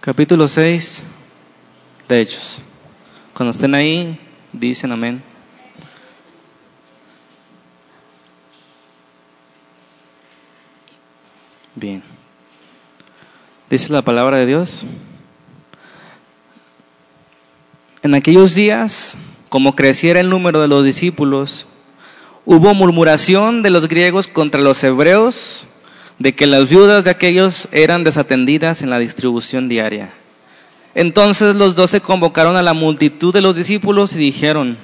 capítulo 6 de Hechos. Cuando estén ahí, dicen amén. Bien. Dice la palabra de Dios. En aquellos días, como creciera el número de los discípulos, hubo murmuración de los griegos contra los hebreos de que las viudas de aquellos eran desatendidas en la distribución diaria. Entonces los doce convocaron a la multitud de los discípulos y dijeron,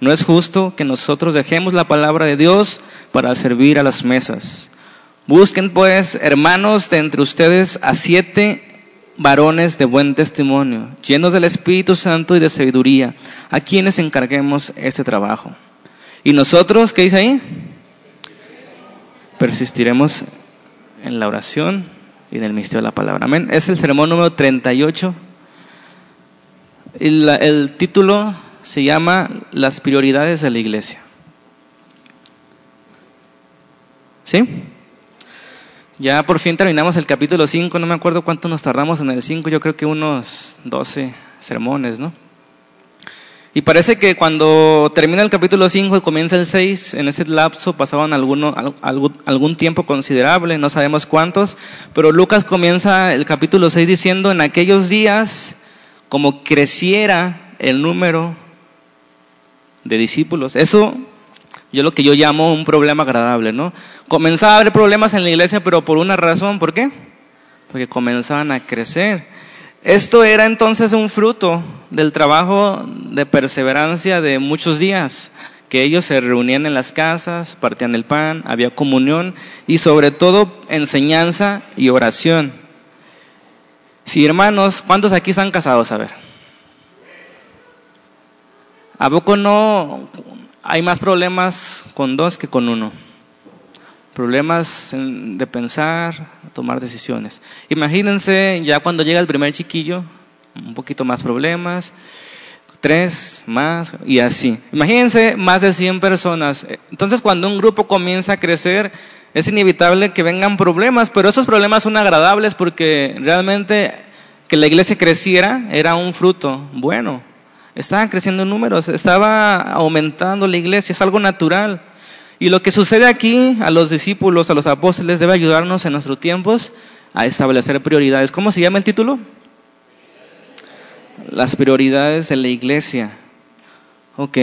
no es justo que nosotros dejemos la palabra de Dios para servir a las mesas. Busquen pues, hermanos, de entre ustedes a siete varones de buen testimonio, llenos del Espíritu Santo y de sabiduría, a quienes encarguemos este trabajo. Y nosotros, ¿qué dice ahí? Persistiremos en la oración y en el misterio de la palabra. Amén. Es el sermón número 38. Y el título se llama Las prioridades de la iglesia. ¿Sí? Ya por fin terminamos el capítulo 5, no me acuerdo cuánto nos tardamos en el 5, yo creo que unos 12 sermones, ¿no? Y parece que cuando termina el capítulo 5 y comienza el 6, en ese lapso pasaban alguno, algún, algún tiempo considerable, no sabemos cuántos, pero Lucas comienza el capítulo 6 diciendo, en aquellos días, como creciera el número de discípulos. Eso yo lo que yo llamo un problema agradable, ¿no? Comenzaba a haber problemas en la iglesia, pero por una razón, ¿por qué? Porque comenzaban a crecer. Esto era entonces un fruto del trabajo de perseverancia de muchos días, que ellos se reunían en las casas, partían el pan, había comunión y sobre todo enseñanza y oración. Sí, hermanos, ¿cuántos aquí están casados? A ver. ¿A poco no hay más problemas con dos que con uno? Problemas de pensar, tomar decisiones. Imagínense ya cuando llega el primer chiquillo, un poquito más problemas, tres más y así. Imagínense más de 100 personas. Entonces cuando un grupo comienza a crecer, es inevitable que vengan problemas, pero esos problemas son agradables porque realmente que la iglesia creciera era un fruto bueno. Estaban creciendo en números, estaba aumentando la iglesia, es algo natural. Y lo que sucede aquí a los discípulos, a los apóstoles, debe ayudarnos en nuestros tiempos a establecer prioridades. ¿Cómo se llama el título? Las prioridades de la iglesia. Ok.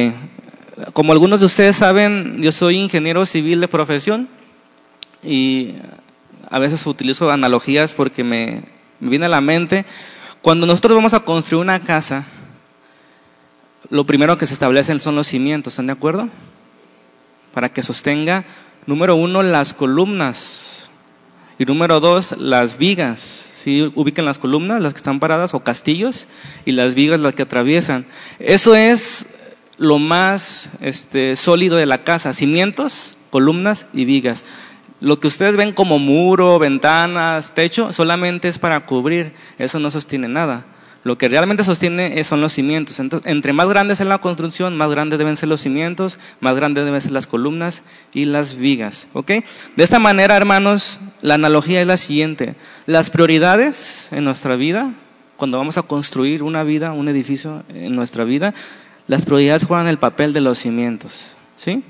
Como algunos de ustedes saben, yo soy ingeniero civil de profesión y a veces utilizo analogías porque me, me viene a la mente. Cuando nosotros vamos a construir una casa, lo primero que se establecen son los cimientos, ¿están de acuerdo? Para que sostenga, número uno, las columnas y número dos, las vigas. ¿Sí? Ubican las columnas, las que están paradas, o castillos, y las vigas las que atraviesan. Eso es lo más este, sólido de la casa, cimientos, columnas y vigas. Lo que ustedes ven como muro, ventanas, techo, solamente es para cubrir, eso no sostiene nada. Lo que realmente sostiene son los cimientos. Entonces, entre más grandes es la construcción, más grandes deben ser los cimientos, más grandes deben ser las columnas y las vigas. ¿Ok? De esta manera, hermanos, la analogía es la siguiente. Las prioridades en nuestra vida, cuando vamos a construir una vida, un edificio en nuestra vida, las prioridades juegan el papel de los cimientos. ¿Sí?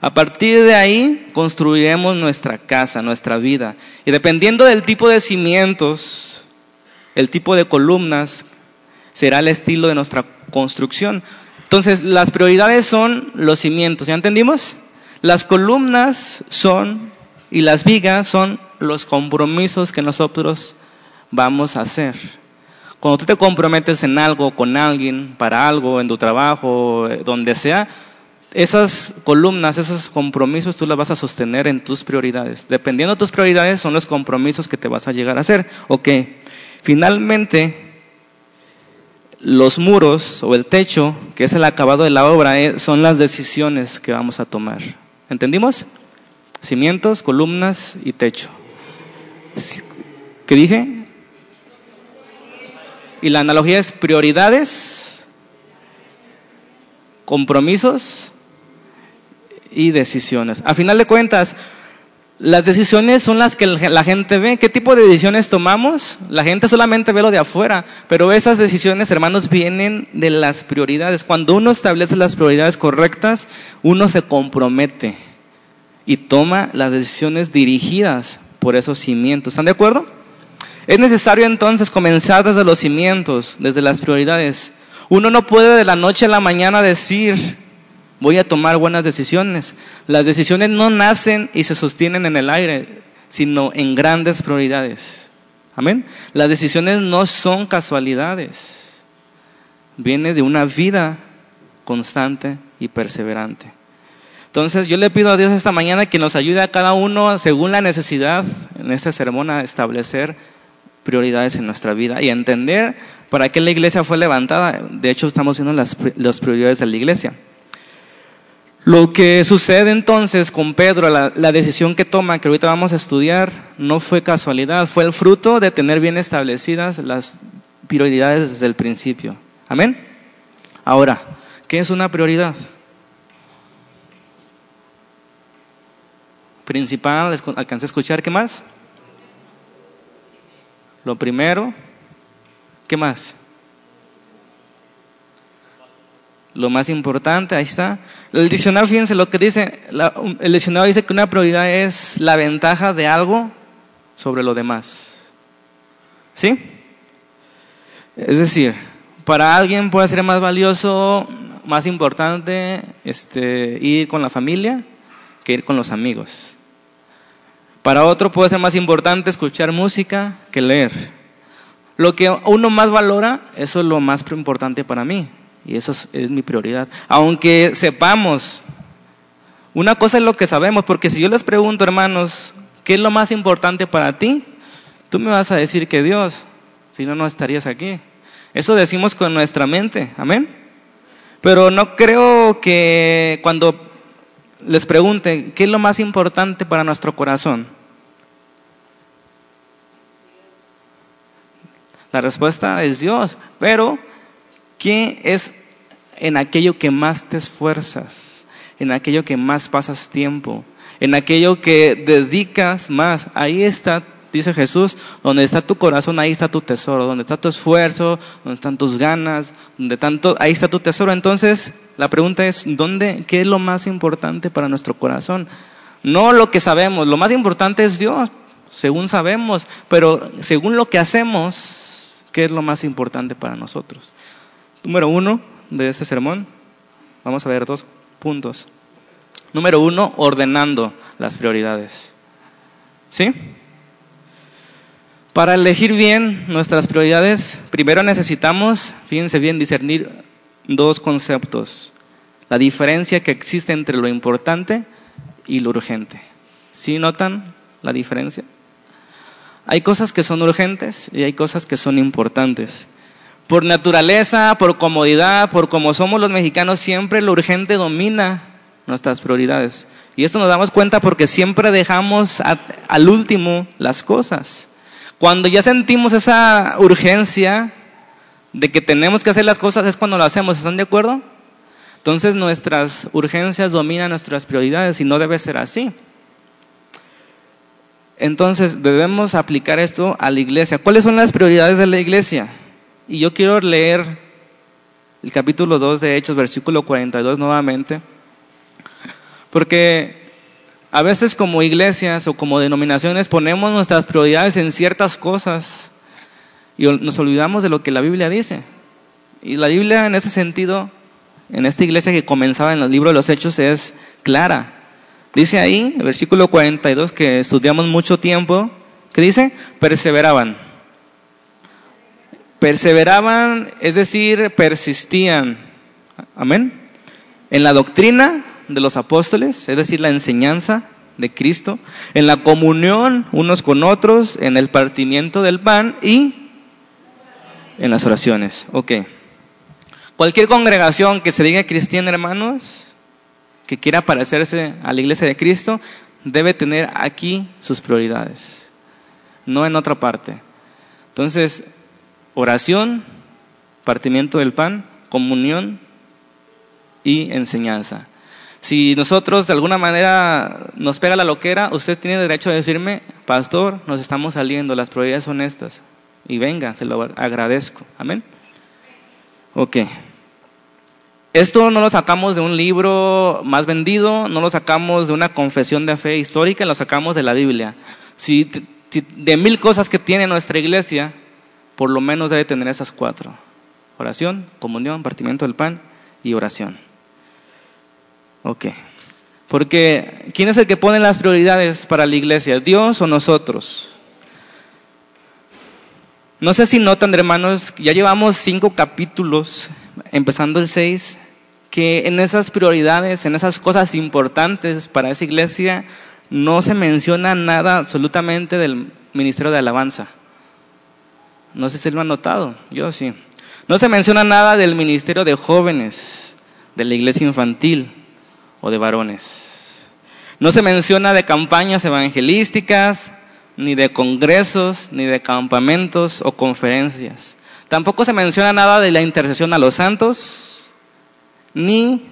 A partir de ahí construiremos nuestra casa, nuestra vida. Y dependiendo del tipo de cimientos el tipo de columnas, será el estilo de nuestra construcción. Entonces, las prioridades son los cimientos, ¿ya entendimos? Las columnas son y las vigas son los compromisos que nosotros vamos a hacer. Cuando tú te comprometes en algo, con alguien, para algo, en tu trabajo, eh, donde sea, esas columnas, esos compromisos tú las vas a sostener en tus prioridades. Dependiendo de tus prioridades son los compromisos que te vas a llegar a hacer. Ok, Finalmente, los muros o el techo, que es el acabado de la obra, eh, son las decisiones que vamos a tomar. ¿Entendimos? Cimientos, columnas y techo. ¿Qué dije? Y la analogía es prioridades, compromisos y decisiones. A final de cuentas, Las decisiones son las que la gente ve. ¿Qué tipo de decisiones tomamos? La gente solamente ve lo de afuera, pero esas decisiones, hermanos, vienen de las prioridades. Cuando uno establece las prioridades correctas, uno se compromete y toma las decisiones dirigidas por esos cimientos. ¿Están de acuerdo? Es necesario entonces comenzar desde los cimientos, desde las prioridades. Uno no puede de la noche a la mañana decir, voy a tomar buenas decisiones. Las decisiones no nacen y se sostienen en el aire, sino en grandes prioridades. Amén. Las decisiones no son casualidades. Viene de una vida constante y perseverante. Entonces yo le pido a Dios esta mañana que nos ayude a cada uno, según la necesidad, en este sermón a establecer prioridades en nuestra vida y entender para qué la iglesia fue levantada. De hecho, estamos viendo las, las prioridades de la iglesia. Lo que sucede entonces con Pedro, la, decisión que toma, que ahorita vamos a estudiar, no fue casualidad, fue el fruto de tener bien establecidas las prioridades desde el principio. Amén. Ahora, ¿qué es una prioridad? Principal, alcancé a escuchar, ¿qué más? Lo primero, ¿qué más? Lo más importante, ahí está. El diccionario, fíjense lo que dice, el diccionario dice que una prioridad es la ventaja de algo sobre lo demás. ¿Sí? Es decir, para alguien puede ser más valioso, más importante este, ir con la familia que ir con los amigos. Para otro puede ser más importante escuchar música que leer. Lo que uno más valora, eso es lo más importante para mí. Y eso es, mi prioridad. Aunque sepamos, una cosa es lo que sabemos, porque si yo les pregunto, hermanos, ¿qué es lo más importante para ti? Tú me vas a decir que Dios, si no, no estarías aquí. Eso decimos con nuestra mente, amén. Pero no creo que cuando les pregunten, ¿qué es lo más importante para nuestro corazón? La respuesta es Dios, pero ¿Qué es en aquello que más te esfuerzas? En aquello que más pasas tiempo, en aquello que dedicas más. Ahí está, dice Jesús, donde está tu corazón, ahí está tu tesoro, donde está tu esfuerzo, donde están tus ganas, donde tanto, ahí está tu tesoro. Entonces, la pregunta es, ¿dónde, qué es lo más importante para nuestro corazón? No lo que sabemos, lo más importante es Dios, según sabemos, pero según lo que hacemos, ¿qué es lo más importante para nosotros? Número uno de este sermón, vamos a ver dos puntos. Número uno, ordenando las prioridades. ¿Sí? Para elegir bien nuestras prioridades, primero necesitamos, fíjense bien, discernir dos conceptos. La diferencia que existe entre lo importante y lo urgente. ¿Sí notan la diferencia? Hay cosas que son urgentes y hay cosas que son importantes. Por naturaleza, por comodidad, por como somos los mexicanos, siempre lo urgente domina nuestras prioridades. Y esto nos damos cuenta porque siempre dejamos al último las cosas. Cuando ya sentimos esa urgencia de que tenemos que hacer las cosas es cuando lo hacemos, ¿están de acuerdo? Entonces nuestras urgencias dominan nuestras prioridades y no debe ser así. Entonces debemos aplicar esto a la iglesia. ¿Cuáles son las prioridades de la iglesia? Y yo quiero leer el capítulo 2 de Hechos, versículo 42 nuevamente, porque a veces como iglesias o como denominaciones ponemos nuestras prioridades en ciertas cosas y nos olvidamos de lo que la Biblia dice. Y la Biblia en ese sentido, en esta iglesia que comenzaba en el libro de los Hechos, es clara. Dice ahí, el versículo 42 que estudiamos mucho tiempo, que dice, perseveraban Perseveraban, es decir, persistían. Amén. En la doctrina de los apóstoles, es decir, la enseñanza de Cristo, en la comunión unos con otros, en el partimiento del pan y en las oraciones. Ok. Cualquier congregación que se diga cristiana, hermanos, que quiera parecerse a la iglesia de Cristo, debe tener aquí sus prioridades, no en otra parte. Entonces, oración, partimiento del pan, comunión y enseñanza. Si nosotros de alguna manera nos pega la loquera, usted tiene derecho a decirme, pastor, nos estamos saliendo, las prioridades son estas. Y venga, se lo agradezco. Amén. Ok. Esto no lo sacamos de un libro más vendido, no lo sacamos de una confesión de fe histórica, lo sacamos de la Biblia. Si, de mil cosas que tiene nuestra iglesia, por lo menos debe tener esas cuatro. Oración, comunión, partimiento del pan y oración. Ok. Porque, ¿quién es el que pone las prioridades para la iglesia? ¿Dios o nosotros? No sé si notan, hermanos, ya llevamos cinco capítulos, empezando el seis, que en esas prioridades, en esas cosas importantes para esa iglesia, no se menciona nada absolutamente del ministerio de alabanza. No sé si lo han notado, yo sí. No se menciona nada del ministerio de jóvenes, de la iglesia infantil o de varones. No se menciona de campañas evangelísticas, ni de congresos, ni de campamentos o conferencias. Tampoco se menciona nada de la intercesión a los santos, ni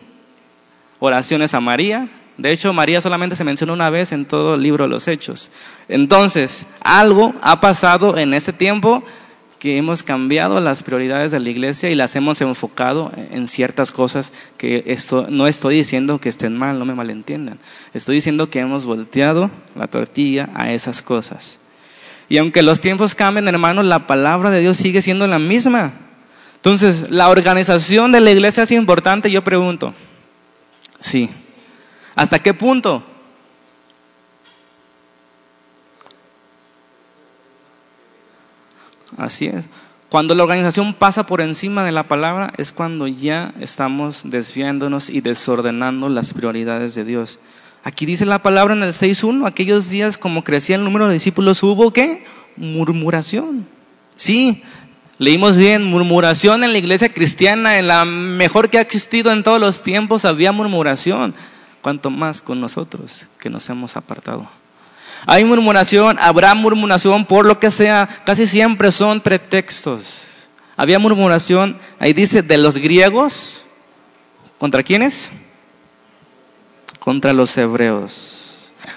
oraciones a María. De hecho, María solamente se menciona una vez en todo el libro de los Hechos. Entonces, algo ha pasado en ese tiempo que hemos cambiado las prioridades de la iglesia y las hemos enfocado en ciertas cosas que esto, no estoy diciendo que estén mal, no me malentiendan. Estoy diciendo que hemos volteado la tortilla a esas cosas. Y aunque los tiempos cambien, hermanos, la palabra de Dios sigue siendo la misma. Entonces, ¿la organización de la iglesia es importante? Yo pregunto. Sí. ¿Hasta qué punto? Así es. Cuando la organización pasa por encima de la palabra es cuando ya estamos desviándonos y desordenando las prioridades de Dios. Aquí dice la palabra en el 6.1, aquellos días como crecía el número de discípulos hubo qué? Murmuración. Sí, leímos bien, murmuración en la iglesia cristiana, en la mejor que ha existido en todos los tiempos había murmuración. Cuanto más con nosotros que nos hemos apartado. Hay murmuración, habrá murmuración por lo que sea, casi siempre son pretextos. Había murmuración, ahí dice, de los griegos, ¿contra quiénes? Contra los hebreos.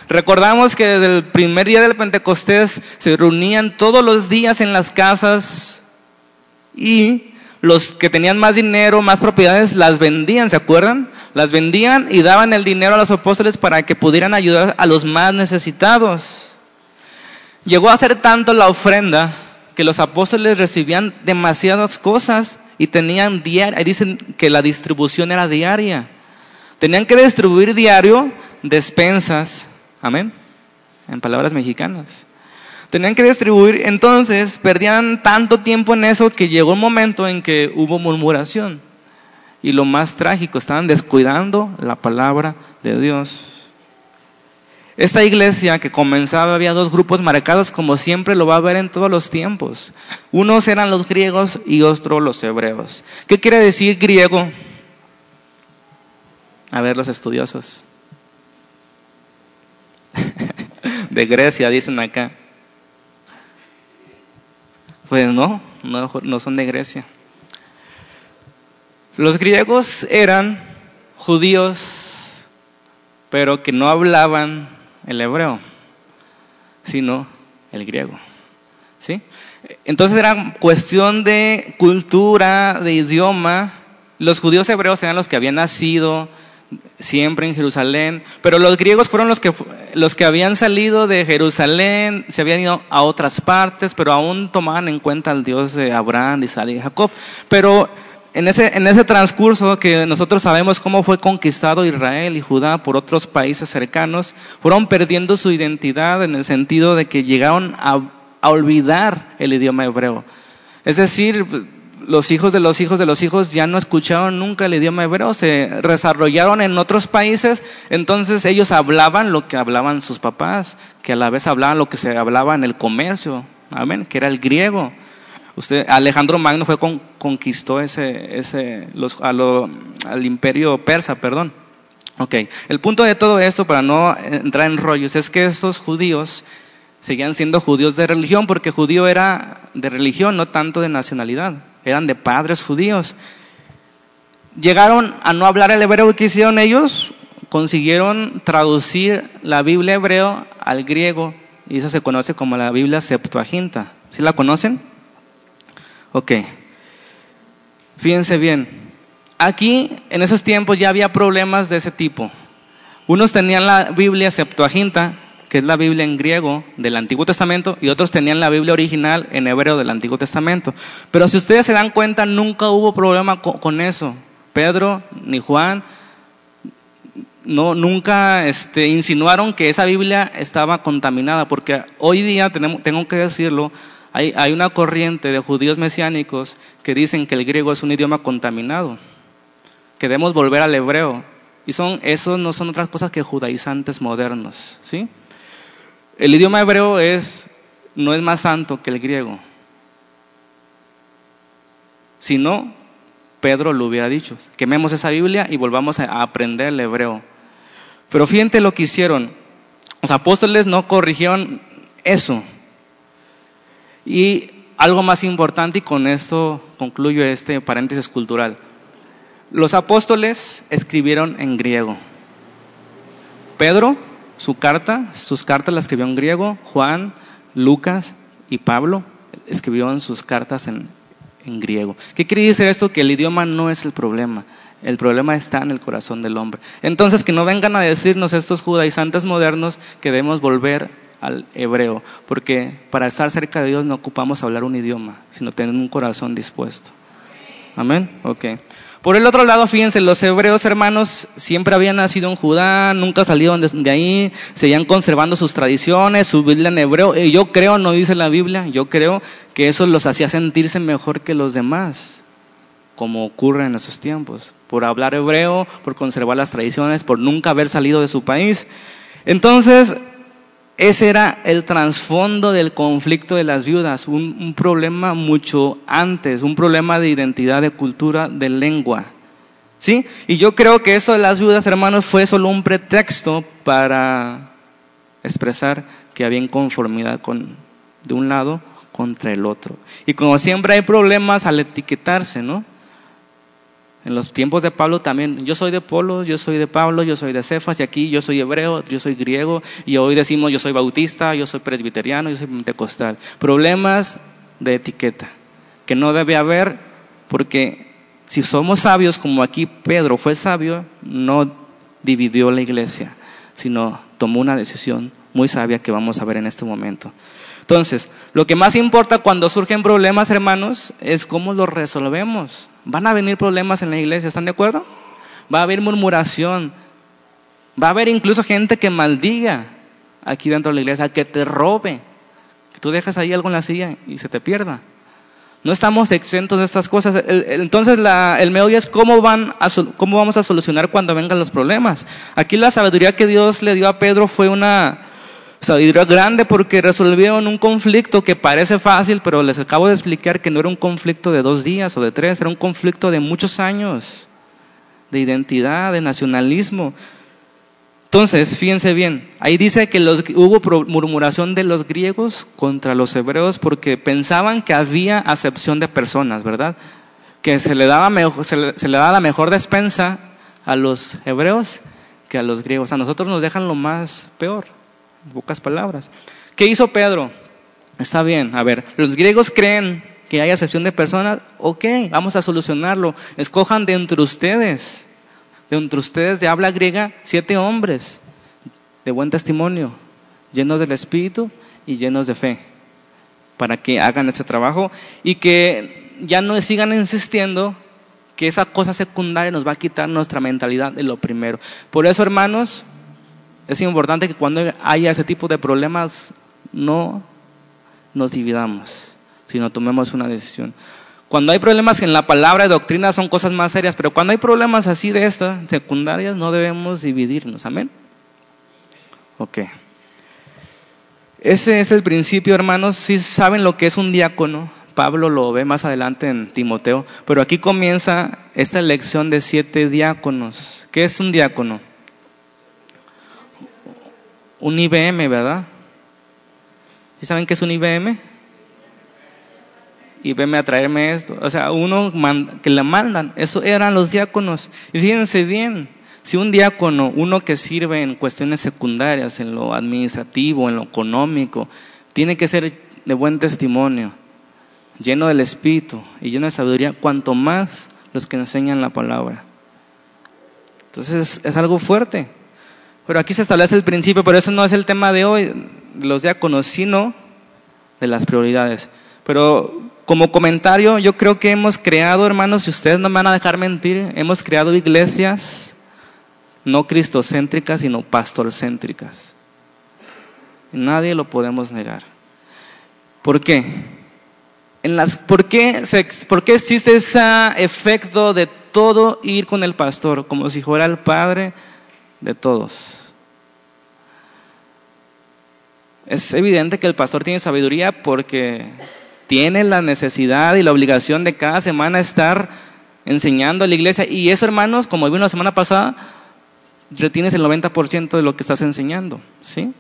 Recordamos que desde el primer día del Pentecostés se reunían todos los días en las casas y los que tenían más dinero, más propiedades, las vendían, ¿se acuerdan? Las vendían y daban el dinero a los apóstoles para que pudieran ayudar a los más necesitados. Llegó a ser tanto la ofrenda que los apóstoles recibían demasiadas cosas y tenían diaria, dicen que la distribución era diaria. Tenían que distribuir diario despensas, amén, en palabras mexicanas. Tenían que distribuir, entonces perdían tanto tiempo en eso que llegó un momento en que hubo murmuración. Y lo más trágico, estaban descuidando la palabra de Dios. Esta iglesia que comenzaba había dos grupos marcados como siempre lo va a ver en todos los tiempos. Unos eran los griegos y otros los hebreos. ¿Qué quiere decir griego? A ver los estudiosos. De Grecia dicen acá. Pues no, no, son de Grecia. Los griegos eran judíos, pero que no hablaban el hebreo, sino el griego. ¿Sí? Entonces era cuestión de cultura, de idioma. Los judíos hebreos eran los que habían nacido siempre en Jerusalén, pero los griegos fueron los que, los que habían salido de Jerusalén, se habían ido a otras partes, pero aún tomaban en cuenta al Dios de Abraham, de Isaac y Jacob. Pero en ese, en ese transcurso que nosotros sabemos cómo fue conquistado Israel y Judá por otros países cercanos, fueron perdiendo su identidad en el sentido de que llegaron a, a olvidar el idioma hebreo. Es decir, los hijos de los hijos de los hijos ya no escucharon nunca el idioma hebreo, se desarrollaron en otros países, entonces ellos hablaban lo que hablaban sus papás, que a la vez hablaban lo que se hablaba en el comercio, amén, que era el griego. Usted, Alejandro Magno fue con, conquistó ese, ese, los, al imperio persa, perdón. Ok, el punto de todo esto, para no entrar en rollos, es que estos judíos seguían siendo judíos de religión, porque judío era de religión, no tanto de nacionalidad eran de padres judíos. Llegaron a no hablar el hebreo y ¿qué hicieron ellos? consiguieron traducir la Biblia hebreo al griego y eso se conoce como la Biblia Septuaginta. ¿Sí la conocen? Ok. Fíjense bien. Aquí, en esos tiempos, ya había problemas de ese tipo. Unos tenían la Biblia Septuaginta, que es la Biblia en griego del Antiguo Testamento, y otros tenían la Biblia original en hebreo del Antiguo Testamento. Pero si ustedes se dan cuenta, nunca hubo problema con, eso. Pedro ni Juan no, nunca este, insinuaron que esa Biblia estaba contaminada, porque hoy día, tengo que decirlo, hay, hay, una corriente de judíos mesiánicos que dicen que el griego es un idioma contaminado, que debemos volver al hebreo. Y son, esos no son otras cosas que judaizantes modernos, ¿sí? El idioma hebreo es, no es más santo que el griego. Si no, Pedro lo hubiera dicho, quememos esa Biblia y volvamos a aprender el hebreo. Pero fíjate lo que hicieron. Los apóstoles no corrigieron eso. Y algo más importante, y con esto concluyo este paréntesis cultural. Los apóstoles escribieron en griego. Pedro, su carta, sus cartas las escribió en griego. Juan, Lucas y Pablo escribieron sus cartas en, en griego. ¿Qué quiere decir esto? Que el idioma no es el problema. El problema está en el corazón del hombre. Entonces, que no vengan a decirnos estos judaizantes modernos que debemos volver al hebreo, porque para estar cerca de Dios no ocupamos hablar un idioma, sino tener un corazón dispuesto. Amén. Ok. Por el otro lado, fíjense, los hebreos hermanos siempre habían nacido en Judá, nunca salieron de ahí, seguían conservando sus tradiciones, su Biblia en hebreo. Y yo creo, no dice la Biblia, yo creo que eso los hacía sentirse mejor que los demás como ocurre en esos tiempos, por hablar hebreo, por conservar las tradiciones, por nunca haber salido de su país. Entonces, ese era el trasfondo del conflicto de las viudas, un, problema mucho antes, un problema de identidad, de cultura, de lengua. ¿Sí? Y yo creo que eso de las viudas, hermanos, fue solo un pretexto para expresar que había inconformidad con, de un lado contra el otro. Y como siempre hay problemas al etiquetarse, ¿no? En los tiempos de Pablo también, yo soy de Polo, yo soy de Pablo, yo soy de Cefas, y aquí yo soy hebreo, yo soy griego, y hoy decimos yo soy bautista, yo soy presbiteriano, yo soy pentecostal. Problemas de etiqueta, que no debe haber, porque si somos sabios, como aquí Pedro fue sabio, no dividió la iglesia, sino tomó una decisión muy sabia que vamos a ver en este momento. Entonces, lo que más importa cuando surgen problemas, hermanos, es cómo los resolvemos. Van a venir problemas en la iglesia, ¿están de acuerdo? Va a haber murmuración. Va a haber incluso gente que maldiga aquí dentro de la iglesia, que te robe. Que tú dejas ahí algo en la silla y se te pierda. No estamos exentos de estas cosas. Entonces el meollo es cómo, van cómo vamos a solucionar cuando vengan los problemas. Aquí la sabiduría que Dios le dio a Pedro fue una, Sabiduría grande porque resolvieron un conflicto que parece fácil, pero les acabo de explicar que no era un conflicto de dos días o de tres, era un conflicto de muchos años, de identidad, de nacionalismo. Entonces, fíjense bien, ahí dice que los, hubo murmuración de los griegos contra los hebreos porque pensaban que había acepción de personas, ¿verdad? Que se le daba, mejor, se le, se le daba la mejor despensa a los hebreos que a los griegos. A nosotros nos dejan lo más peor pocas palabras. ¿Qué hizo Pedro? Está bien, a ver, los griegos creen que hay acepción de personas, ok, vamos a solucionarlo. Escojan de entre ustedes, de entre ustedes de habla griega, siete hombres de buen testimonio, llenos del Espíritu y llenos de fe, para que hagan ese trabajo y que ya no sigan insistiendo que esa cosa secundaria nos va a quitar nuestra mentalidad de lo primero. Por eso, hermanos, es importante que cuando haya ese tipo de problemas no nos dividamos, sino tomemos una decisión. Cuando hay problemas en la palabra de doctrina son cosas más serias, pero cuando hay problemas así de estas, secundarias, no debemos dividirnos. Amén. Ok. Ese es el principio, hermanos. Si saben lo que es un diácono, Pablo lo ve más adelante en Timoteo, pero aquí comienza esta lección de siete diáconos. ¿Qué es un diácono? Un IBM, ¿verdad? ¿Sí saben qué es un IBM? IBM a traerme esto. O sea, uno que le mandan. Eso eran los diáconos. Y fíjense bien, Si un diácono, uno que sirve en cuestiones secundarias, en lo administrativo, en lo económico, tiene que ser de buen testimonio, lleno del Espíritu y lleno de sabiduría, cuanto más los que enseñan la palabra. Entonces es, algo fuerte. Pero aquí se establece el principio, pero eso no es el tema de hoy, los diáconos, sino de las prioridades. Pero como comentario, yo creo que hemos creado, hermanos, y ustedes no me van a dejar mentir, hemos creado iglesias no cristocéntricas, sino pastorcéntricas. Nadie lo podemos negar. ¿Por qué? En las, ¿por, qué ¿Por qué existe ese efecto de todo ir con el pastor, como si fuera el padre de todos? Es evidente que el pastor tiene sabiduría porque tiene la necesidad y la obligación de cada semana estar enseñando a la iglesia. Y eso, hermanos, como vimos la semana pasada, retienes el 90% de lo que estás enseñando, ¿sí?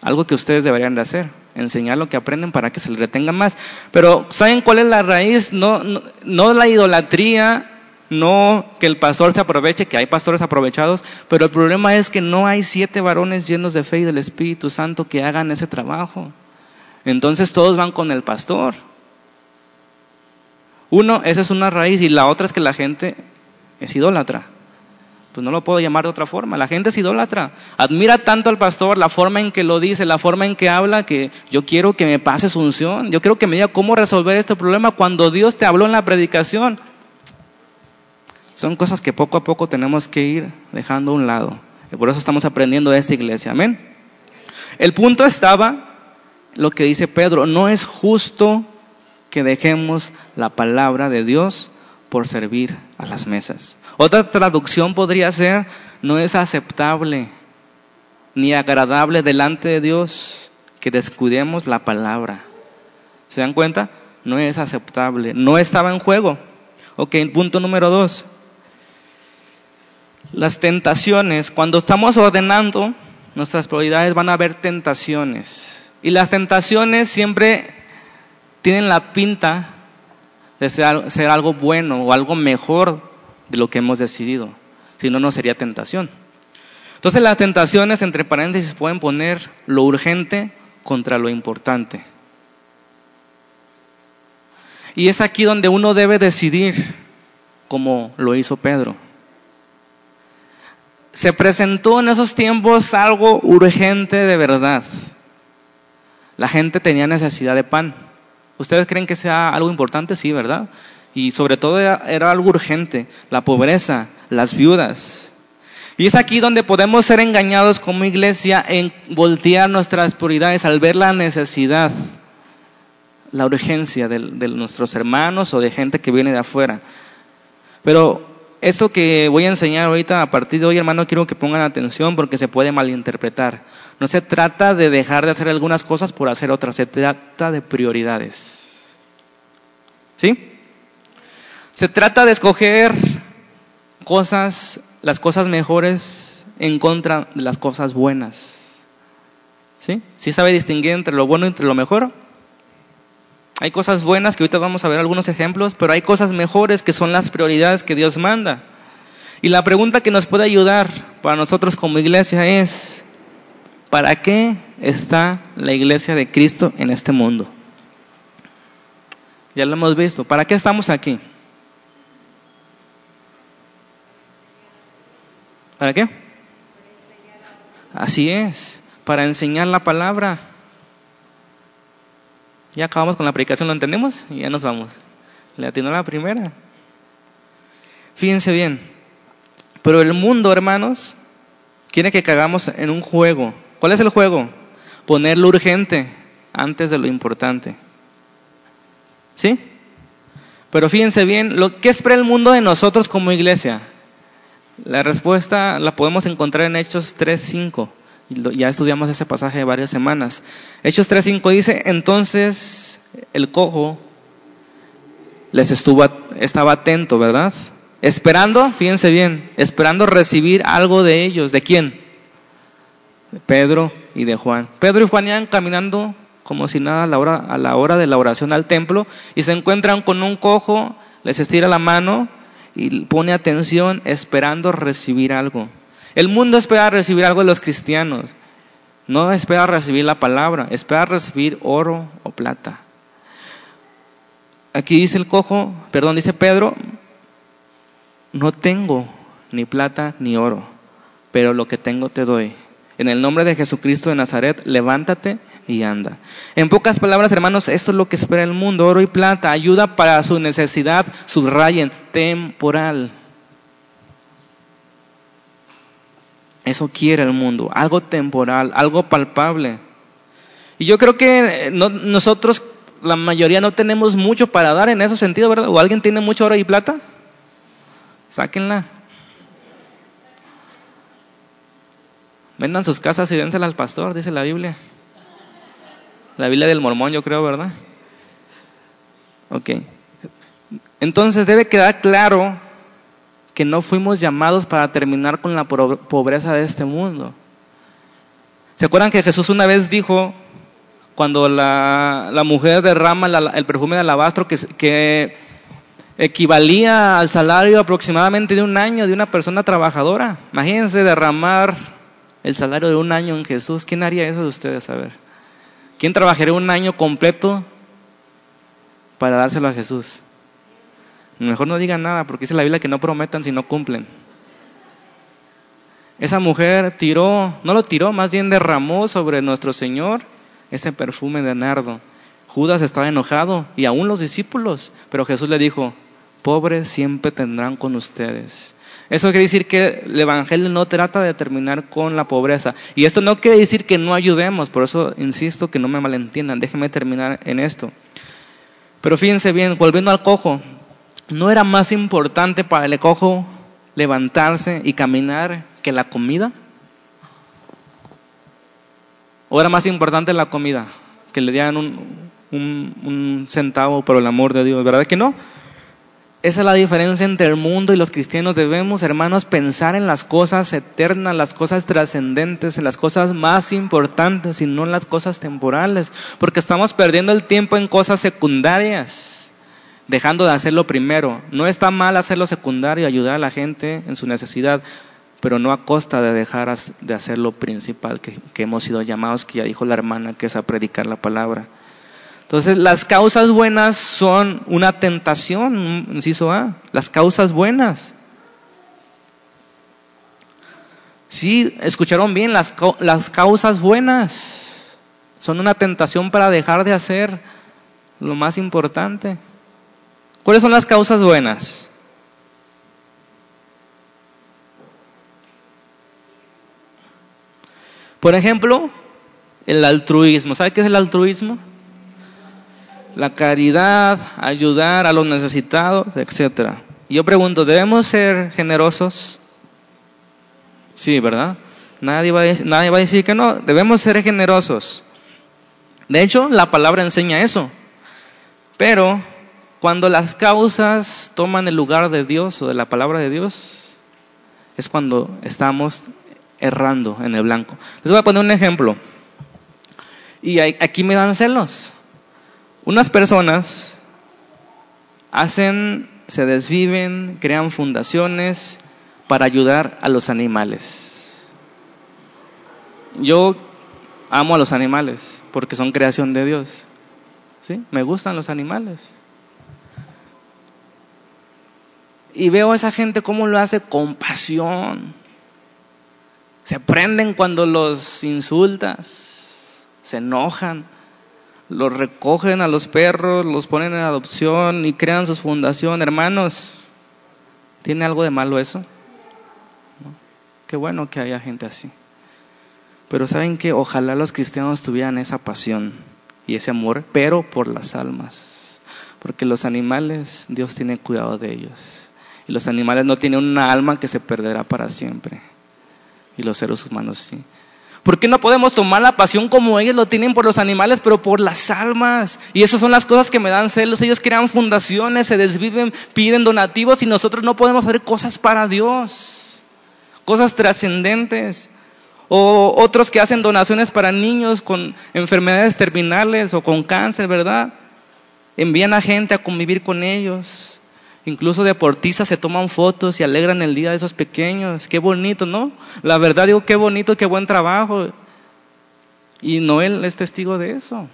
Algo que ustedes deberían de hacer, enseñar lo que aprenden para que se les retenga más. Pero ¿saben cuál es la raíz? No, no, la idolatría, no que el pastor se aproveche, que hay pastores aprovechados, pero el problema es que no hay siete varones llenos de fe y del Espíritu Santo que hagan ese trabajo. Entonces todos van con el pastor. Uno, esa es una raíz y la otra es que la gente es idólatra pues no lo puedo llamar de otra forma. La gente es idólatra. Admira tanto al pastor, la forma en que lo dice, la forma en que habla, que yo quiero que me pase su unción. Yo quiero que me diga cómo resolver este problema cuando Dios te habló en la predicación. Son cosas que poco a poco tenemos que ir dejando a un lado. Y por eso estamos aprendiendo de esta iglesia. Amén. El punto estaba, lo que dice Pedro, no es justo que dejemos la palabra de Dios por servir a las mesas. Otra traducción podría ser, no es aceptable ni agradable delante de Dios que descuidemos la palabra. ¿Se dan cuenta? No es aceptable, no estaba en juego. Ok, punto número dos. Las tentaciones, cuando estamos ordenando nuestras prioridades van a haber tentaciones. Y las tentaciones siempre tienen la pinta de ser, algo bueno o algo mejor de lo que hemos decidido. Si no, no sería tentación. Entonces las tentaciones, entre paréntesis, pueden poner lo urgente contra lo importante. Y es aquí donde uno debe decidir, como lo hizo Pedro. Se presentó en esos tiempos algo urgente de verdad. La gente tenía necesidad de pan. ¿Ustedes creen que sea algo importante? Sí, ¿verdad? Y sobre todo era, algo urgente, la pobreza, las viudas. Y es aquí donde podemos ser engañados como iglesia en voltear nuestras prioridades al ver la necesidad, la urgencia de, de nuestros hermanos o de gente que viene de afuera. Pero esto que voy a enseñar ahorita, a partir de hoy, hermano, quiero que pongan atención porque se puede malinterpretar. No se trata de dejar de hacer algunas cosas por hacer otras, se trata de prioridades. ¿Sí? Se trata de escoger cosas, las cosas mejores en contra de las cosas buenas. ¿Sí? ¿Sí sabe distinguir entre lo bueno y entre lo mejor? Hay cosas buenas que ahorita vamos a ver algunos ejemplos, pero hay cosas mejores que son las prioridades que Dios manda. Y la pregunta que nos puede ayudar para nosotros como iglesia es, ¿para qué está la iglesia de Cristo en este mundo? Ya lo hemos visto. ¿Para qué estamos aquí? ¿Para qué? Así es, para enseñar la palabra. Ya acabamos con la predicación, ¿lo entendemos? Y ya nos vamos. Le atinó la primera. Fíjense bien. Pero el mundo, hermanos, quiere que cagamos en un juego. ¿Cuál es el juego? Poner lo urgente antes de lo importante. ¿Sí? Pero fíjense bien, lo que espera el mundo de nosotros como iglesia. La respuesta la podemos encontrar en Hechos 3.5 ya estudiamos ese pasaje varias semanas. Hechos 3.5 dice, entonces el cojo les estuvo, estaba atento, ¿verdad? Esperando, fíjense bien, esperando recibir algo de ellos. ¿De quién? De Pedro y de Juan. Pedro y Juan iban caminando como si nada a la, hora, a la hora de la oración al templo y se encuentran con un cojo, les estira la mano y pone atención esperando recibir algo. El mundo espera recibir algo de los cristianos. No espera recibir la palabra, espera recibir oro o plata. Aquí dice el cojo, perdón, dice Pedro, no tengo ni plata ni oro, pero lo que tengo te doy. En el nombre de Jesucristo de Nazaret, levántate y anda. En pocas palabras, hermanos, esto es lo que espera el mundo, oro y plata, ayuda para su necesidad, subrayen, temporal. Eso quiere el mundo, algo temporal, algo palpable. Y yo creo que nosotros, la mayoría, no tenemos mucho para dar en ese sentido, ¿verdad? ¿O alguien tiene mucho oro y plata? Sáquenla. Vendan sus casas y dénselas al pastor, dice la Biblia. La Biblia del mormón, yo creo, ¿verdad? Ok. Entonces debe quedar claro que no fuimos llamados para terminar con la pobreza de este mundo. ¿Se acuerdan que Jesús una vez dijo, cuando la, mujer derrama el perfume de alabastro, que, que equivalía al salario aproximadamente de un año de una persona trabajadora? Imagínense derramar el salario de un año en Jesús. ¿Quién haría eso de ustedes? A ver. ¿Quién trabajaría un año completo para dárselo a Jesús? Mejor no digan nada, porque dice la Biblia que no prometan si no cumplen. Esa mujer tiró, no lo tiró, más bien derramó sobre nuestro Señor ese perfume de nardo. Judas estaba enojado y aún los discípulos, pero Jesús le dijo, pobres siempre tendrán con ustedes. Eso quiere decir que el Evangelio no trata de terminar con la pobreza. Y esto no quiere decir que no ayudemos, por eso insisto que no me malentiendan, déjenme terminar en esto. Pero fíjense bien, volviendo al cojo, ¿No era más importante para el cojo levantarse y caminar que la comida? ¿O era más importante la comida? Que le dieran un, centavo por el amor de Dios, ¿verdad que no? Esa es la diferencia entre el mundo y los cristianos. Debemos, hermanos, pensar en las cosas eternas, las cosas trascendentes, en las cosas más importantes y no en las cosas temporales, porque estamos perdiendo el tiempo en cosas secundarias dejando de hacerlo primero. No está mal hacerlo secundario, ayudar a la gente en su necesidad, pero no a costa de dejar de hacer lo principal que, hemos sido llamados, que ya dijo la hermana, que es a predicar la palabra. Entonces, las causas buenas son una tentación, inciso A, las causas buenas. Sí, escucharon bien, las, las causas buenas son una tentación para dejar de hacer lo más importante. ¿Cuáles son las causas buenas? Por ejemplo, el altruismo. ¿Sabe qué es el altruismo? La caridad, ayudar a los necesitados, etc. yo pregunto, ¿debemos ser generosos? Sí, ¿verdad? Nadie va, a decir, nadie va a decir que no. Debemos ser generosos. De hecho, la palabra enseña eso. Pero cuando las causas toman el lugar de Dios o de la palabra de Dios, es cuando estamos errando en el blanco. Les voy a poner un ejemplo. Y aquí me dan celos. Unas personas hacen, se desviven, crean fundaciones para ayudar a los animales. Yo amo a los animales porque son creación de Dios. ¿Sí? Me gustan los animales. Y veo a esa gente cómo lo hace con pasión. Se prenden cuando los insultas, se enojan, los recogen a los perros, los ponen en adopción y crean su fundación. Hermanos, ¿tiene algo de malo eso? Qué bueno que haya gente así. Pero saben que ojalá los cristianos tuvieran esa pasión y ese amor, pero por las almas. Porque los animales, Dios tiene cuidado de ellos. Y los animales no tienen una alma que se perderá para siempre. Y los seres humanos sí. ¿Por qué no podemos tomar la pasión como ellos lo tienen por los animales, pero por las almas? Y esas son las cosas que me dan celos. Ellos crean fundaciones, se desviven, piden donativos y nosotros no podemos hacer cosas para Dios. Cosas trascendentes. O otros que hacen donaciones para niños con enfermedades terminales o con cáncer, ¿verdad? Envían a gente a convivir con ellos Incluso deportistas se toman fotos y alegran el día de esos pequeños. Qué bonito, ¿no? La verdad digo, qué bonito, qué buen trabajo. Y Noel es testigo de eso.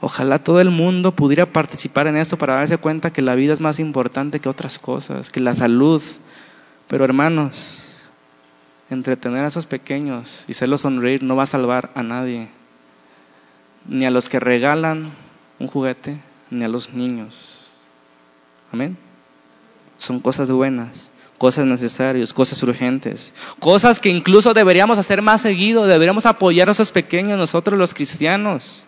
Ojalá todo el mundo pudiera participar en esto para darse cuenta que la vida es más importante que otras cosas, que la salud. Pero hermanos, entretener a esos pequeños y hacerlos sonreír no va a salvar a nadie, ni a los que regalan un juguete, ni a los niños. Amén. Son cosas buenas, cosas necesarias, cosas urgentes, cosas que incluso deberíamos hacer más seguido, deberíamos apoyar a esos pequeños nosotros los cristianos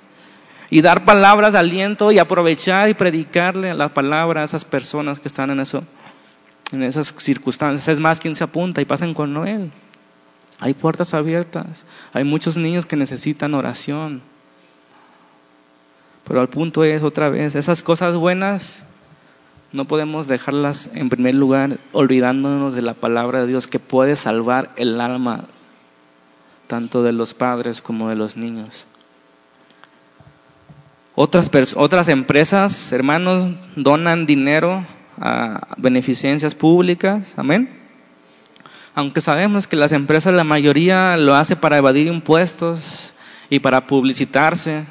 y dar palabras de aliento y aprovechar y predicarle la palabra a esas personas que están en eso, en esas circunstancias. Es más, quien se apunta y pasen con Noel. Hay puertas abiertas, hay muchos niños que necesitan oración. Pero al punto es otra vez, esas cosas buenas no podemos dejarlas en primer lugar olvidándonos de la palabra de Dios que puede salvar el alma tanto de los padres como de los niños. Otras, otras empresas, hermanos, donan dinero a beneficencias públicas, amén. Aunque sabemos que las empresas, la mayoría lo hace para evadir impuestos y para publicitarse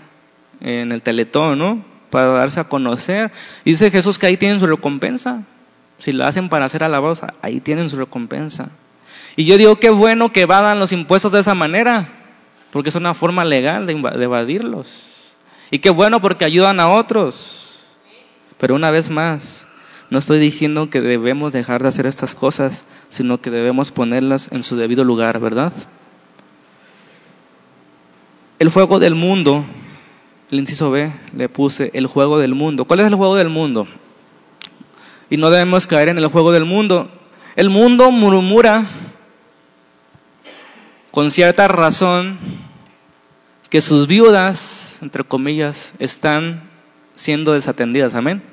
en el teletón, ¿no? Para darse a conocer. Dice Jesús que ahí tienen su recompensa. Si lo hacen para hacer alabados, ahí tienen su recompensa. Y yo digo, qué bueno que evadan los impuestos de esa manera, porque es una forma legal de evadirlos. Y qué bueno porque ayudan a otros. Pero una vez más, no estoy diciendo que debemos dejar de hacer estas cosas, sino que debemos ponerlas en su debido lugar, ¿verdad? El fuego del mundo, el inciso B, le puse el juego del mundo. ¿Cuál es el juego del mundo? Y no debemos caer en el juego del mundo. El mundo murmura con cierta razón que sus viudas, entre comillas, están siendo desatendidas. Amén.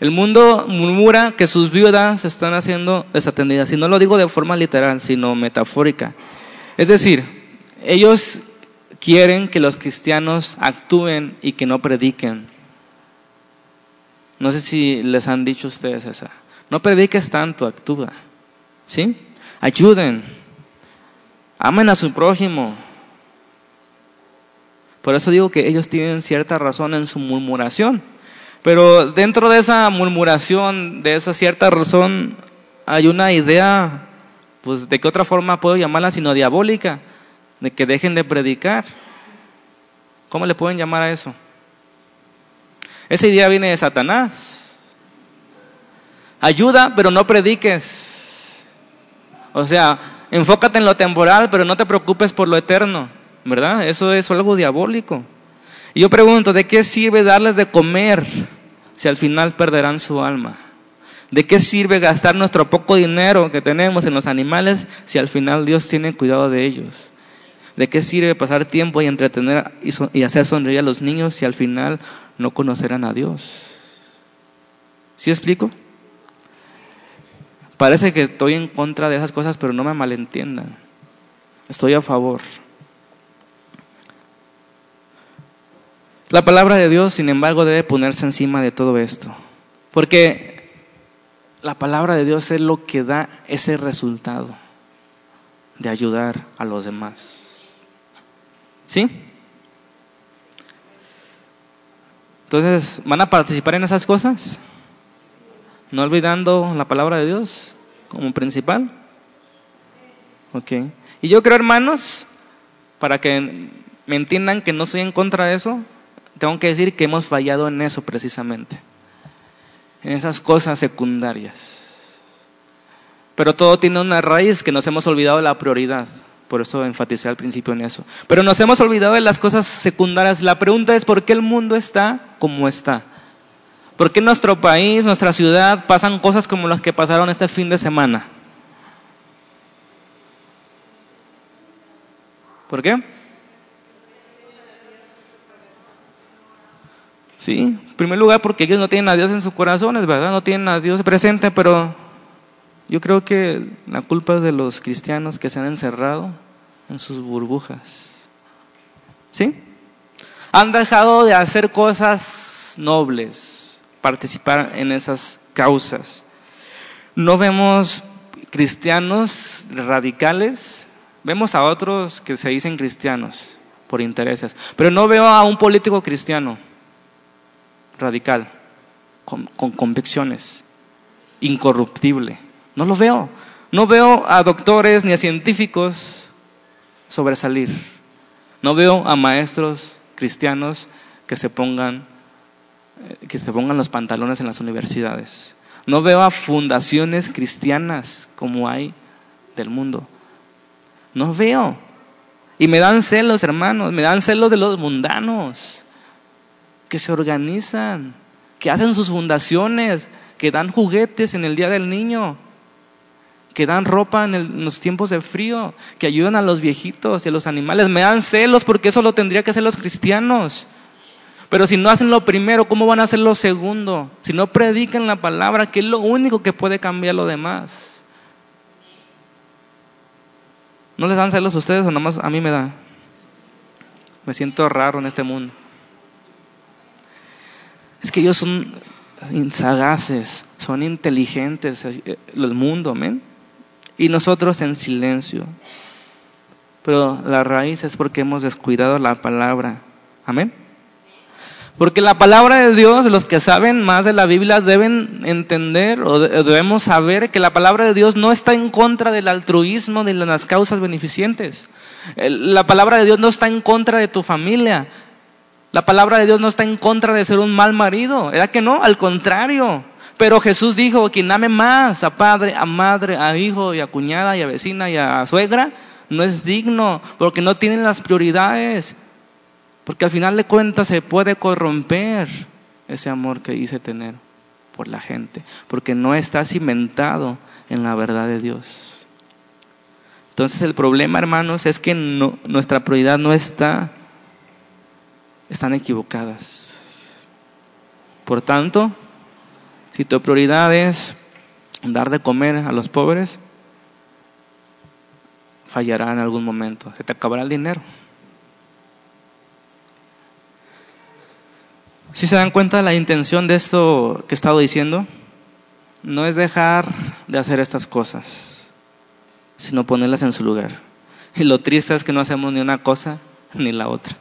El mundo murmura que sus viudas están siendo desatendidas. Y no lo digo de forma literal, sino metafórica. Es decir, ellos quieren que los cristianos actúen y que no prediquen. No sé si les han dicho ustedes esa. No prediques tanto, actúa. ¿Sí? Ayuden. Amen a su prójimo. Por eso digo que ellos tienen cierta razón en su murmuración. Pero dentro de esa murmuración, de esa cierta razón, hay una idea, pues de qué otra forma puedo llamarla sino diabólica, de que dejen de predicar. ¿Cómo le pueden llamar a eso? Esa idea viene de Satanás. Ayuda, pero no prediques. O sea, enfócate en lo temporal, pero no te preocupes por lo eterno. ¿verdad? Eso es algo diabólico. Y yo pregunto, ¿de qué sirve darles de comer si al final perderán su alma? ¿De qué sirve gastar nuestro poco dinero que tenemos en los animales si al final Dios tiene cuidado de ellos? ¿De qué sirve pasar tiempo y entretener y, hacer sonreír a los niños si al final no conocerán a Dios? ¿Sí explico? Parece que estoy en contra de esas cosas, pero no me malentiendan. Estoy a favor. La palabra de Dios, sin embargo, debe ponerse encima de todo esto, porque la palabra de Dios es lo que da ese resultado de ayudar a los demás. ¿Sí? Entonces, ¿van a participar en esas cosas? No olvidando la palabra de Dios como principal. Ok. Y yo creo, hermanos, para que me entiendan que no estoy en contra de eso, tengo que decir que hemos fallado en eso precisamente, en esas cosas secundarias. Pero todo tiene una raíz que nos hemos olvidado de la prioridad. Por eso enfaticé al principio en eso. Pero nos hemos olvidado de las cosas secundarias. La pregunta es por qué el mundo está como está. ¿Por qué en nuestro país, nuestra ciudad, pasan cosas como las que pasaron este fin de semana? ¿Por qué? Sí, en primer lugar porque ellos no tienen a Dios en sus corazones, ¿verdad? No tienen a Dios presente, pero yo creo que la culpa es de los cristianos que se han encerrado en sus burbujas. ¿Sí? Han dejado de hacer cosas nobles, participar en esas causas. No vemos cristianos radicales, vemos a otros que se dicen cristianos por intereses, pero no veo a un político cristiano radical, con, con convicciones, incorruptible. No lo veo. No veo a doctores ni a científicos sobresalir. No veo a maestros cristianos que se pongan eh, que se pongan los pantalones en las universidades. No veo a fundaciones cristianas como hay del mundo. No veo. Y me dan celos, hermanos, me dan celos de los mundanos que se organizan, que hacen sus fundaciones, que dan juguetes en el Día del Niño, que dan ropa en, los tiempos de frío, que ayudan a los viejitos y a los animales. Me dan celos porque eso lo tendría que hacer los cristianos. Pero si no hacen lo primero, ¿cómo van a hacer lo segundo? Si no predican la palabra, que es lo único que puede cambiar lo demás. ¿No les dan celos a ustedes o nomás a mí me da? Me siento raro en este mundo. Es que ellos son sagaces, son inteligentes, eh, el mundo, amén. Y nosotros en silencio. Pero la raíz es porque hemos descuidado la palabra. Amén. Porque la palabra de Dios, los que saben más de la Biblia deben entender o debemos saber que la palabra de Dios no está en contra del altruismo ni de las causas beneficientes. La palabra de Dios no está en contra de tu familia. La palabra de Dios no está en contra de ser un mal marido. ¿Era que no? Al contrario. Pero Jesús dijo, quien ame más a padre, a madre, a hijo y a cuñada y a vecina y a suegra, no es digno porque no tienen las prioridades. Porque al final de cuentas se puede corromper ese amor que dice tener por la gente, porque no está cimentado en la verdad de Dios. Entonces el problema, hermanos, es que nuestra prioridad no está, están equivocadas. Por tanto, si tu prioridad es dar de comer a los pobres, fallará en algún momento, se te acabará el dinero. Si se dan cuenta la intención de esto que he estado diciendo, no es dejar de hacer estas cosas, sino ponerlas en su lugar. Y lo triste es que no hacemos ni una cosa ni la otra.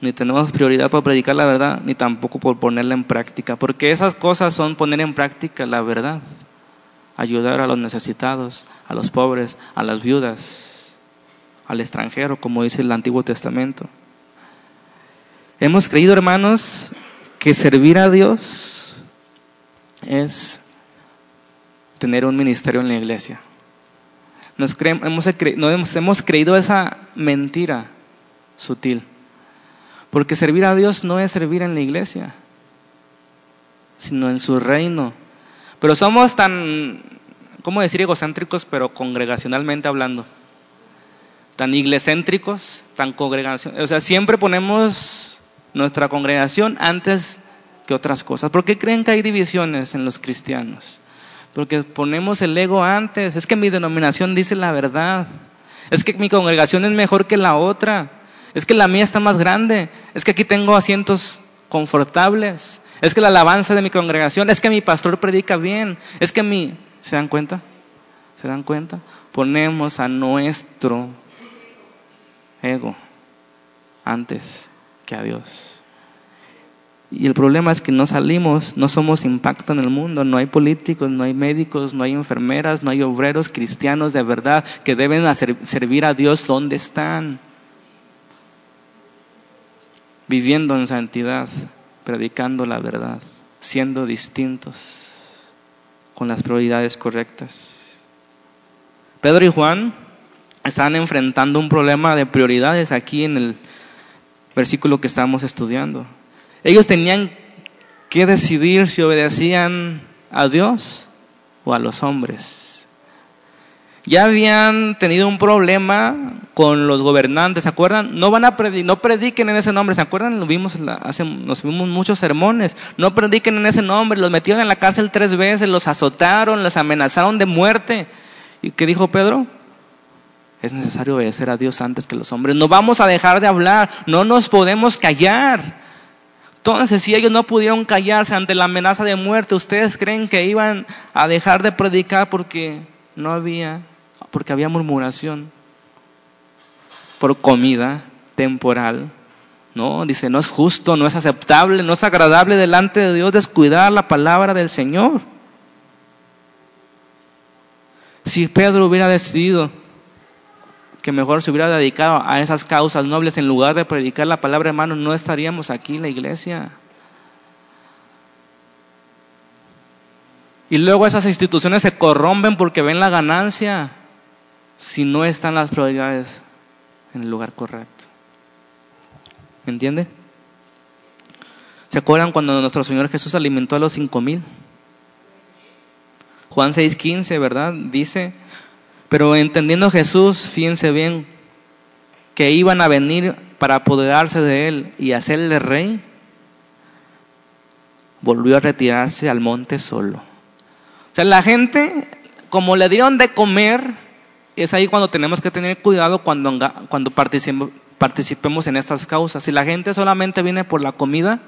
Ni tenemos prioridad para predicar la verdad, ni tampoco por ponerla en práctica, porque esas cosas son poner en práctica la verdad, ayudar a los necesitados, a los pobres, a las viudas, al extranjero, como dice el Antiguo Testamento. Hemos creído, hermanos, que servir a Dios es tener un ministerio en la iglesia. Nos hemos, hemos, hemos creído esa mentira sutil. Porque servir a Dios no es servir en la iglesia, sino en su reino. Pero somos tan, ¿cómo decir egocéntricos, pero congregacionalmente hablando? Tan iglescéntricos, tan congregacionales. O sea, siempre ponemos nuestra congregación antes que otras cosas. ¿Por qué creen que hay divisiones en los cristianos? Porque ponemos el ego antes. Es que mi denominación dice la verdad. Es que mi congregación es mejor que la otra. Es que la mía está más grande. Es que aquí tengo asientos confortables. Es que la alabanza de mi congregación. Es que mi pastor predica bien. Es que mi... ¿Se dan cuenta? ¿Se dan cuenta? Ponemos a nuestro ego antes a Dios. Y el problema es que no salimos, no somos impacto en el mundo, no hay políticos, no hay médicos, no hay enfermeras, no hay obreros cristianos de verdad que deben servir a Dios donde están, viviendo en santidad, predicando la verdad, siendo distintos, con las prioridades correctas. Pedro y Juan están enfrentando un problema de prioridades aquí en el versículo que estamos estudiando. Ellos tenían que decidir si obedecían a Dios o a los hombres. Ya habían tenido un problema con los gobernantes, ¿se acuerdan? No van a no prediquen en ese nombre, ¿se acuerdan? Lo vimos hace, nos vimos muchos sermones. No prediquen en ese nombre, los metieron en la cárcel tres veces, los azotaron, los amenazaron de muerte. ¿Y qué dijo Pedro? Es necesario obedecer a Dios antes que los hombres. No vamos a dejar de hablar, no nos podemos callar. Entonces, si ellos no pudieron callarse ante la amenaza de muerte, ¿ustedes creen que iban a dejar de predicar porque no había, porque había murmuración por comida temporal? No, dice, no es justo, no es aceptable, no es agradable delante de Dios descuidar la palabra del Señor. Si Pedro hubiera decidido que mejor se hubiera dedicado a esas causas nobles en lugar de predicar la palabra, hermano, no estaríamos aquí en la iglesia. Y luego esas instituciones se corrompen porque ven la ganancia si no están las prioridades en el lugar correcto. ¿Me entiende? ¿Se acuerdan cuando nuestro Señor Jesús alimentó a los cinco mil? Juan 6:15, ¿verdad? Dice, pero entendiendo Jesús, fíjense bien, que iban a venir para apoderarse de él y hacerle rey, volvió a retirarse al monte solo. O sea, la gente, como le dieron de comer, es ahí cuando tenemos que tener cuidado cuando, cuando participemos en estas causas. Si la gente solamente viene por la comida,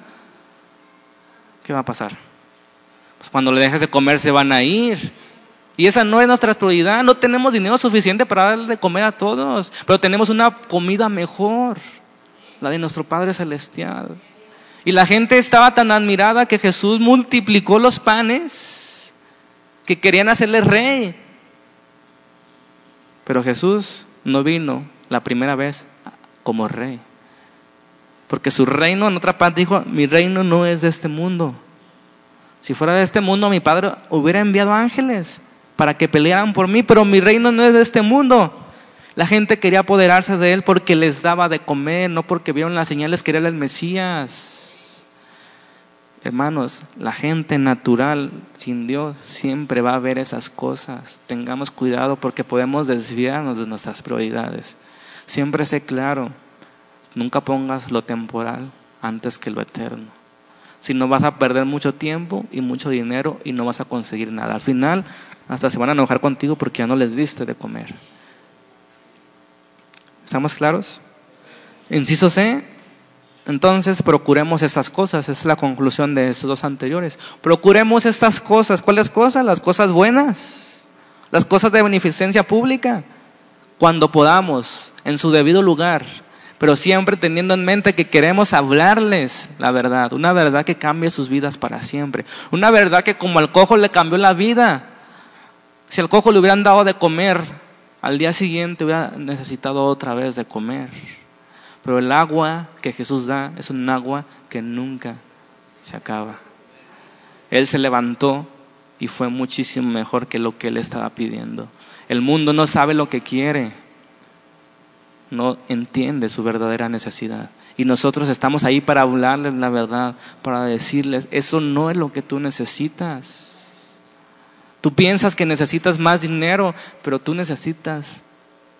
¿qué va a pasar? Pues cuando le dejes de comer se van a ir. Y esa no es nuestra prioridad. No tenemos dinero suficiente para darle de comer a todos, pero tenemos una comida mejor, la de nuestro Padre Celestial. Y la gente estaba tan admirada que Jesús multiplicó los panes que querían hacerle rey. Pero Jesús no vino la primera vez como rey. Porque su reino, en otra parte dijo, mi reino no es de este mundo. Si fuera de este mundo, mi padre hubiera enviado ángeles para que pelearan por mí, pero mi reino no es de este mundo. La gente quería apoderarse de él porque les daba de comer, no porque vieron las señales que era el Mesías. Hermanos, la gente natural sin Dios siempre va a ver esas cosas. Tengamos cuidado porque podemos desviarnos de nuestras prioridades. Siempre sé claro, nunca pongas lo temporal antes que lo eterno si no vas a perder mucho tiempo y mucho dinero y no vas a conseguir nada. Al final, hasta se van a enojar contigo porque ya no les diste de comer. ¿Estamos claros? Inciso C. Entonces, procuremos estas cosas. Es la conclusión de esos dos anteriores. Procuremos estas cosas. ¿Cuáles cosas? Las cosas buenas. Las cosas de beneficencia pública. Cuando podamos, en su debido lugar pero siempre teniendo en mente que queremos hablarles la verdad, una verdad que cambie sus vidas para siempre, una verdad que como al cojo le cambió la vida, si al cojo le hubieran dado de comer, al día siguiente hubiera necesitado otra vez de comer. Pero el agua que Jesús da es un agua que nunca se acaba. Él se levantó y fue muchísimo mejor que lo que él estaba pidiendo. El mundo no sabe lo que quiere no entiende su verdadera necesidad. Y nosotros estamos ahí para hablarles la verdad, para decirles, eso no es lo que tú necesitas. Tú piensas que necesitas más dinero, pero tú necesitas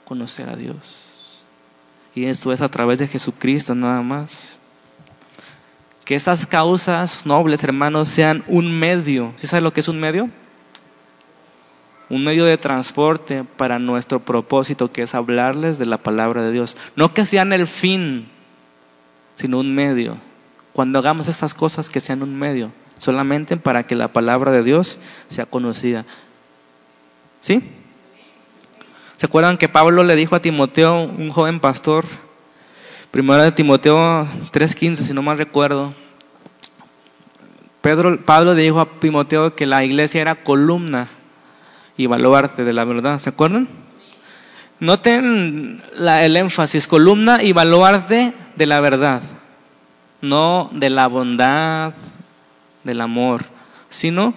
conocer a Dios. Y esto es a través de Jesucristo nada más. Que esas causas nobles, hermanos, sean un medio. ¿Sí sabes lo que es un medio? un medio de transporte para nuestro propósito, que es hablarles de la palabra de Dios. No que sean el fin, sino un medio. Cuando hagamos estas cosas, que sean un medio, solamente para que la palabra de Dios sea conocida. ¿Sí? ¿Se acuerdan que Pablo le dijo a Timoteo, un joven pastor, primero de Timoteo 3.15, si no mal recuerdo, Pedro, Pablo le dijo a Timoteo que la iglesia era columna y baluarte de la verdad. ¿Se acuerdan? Noten la, el énfasis, columna y baluarte de la verdad, no de la bondad, del amor, sino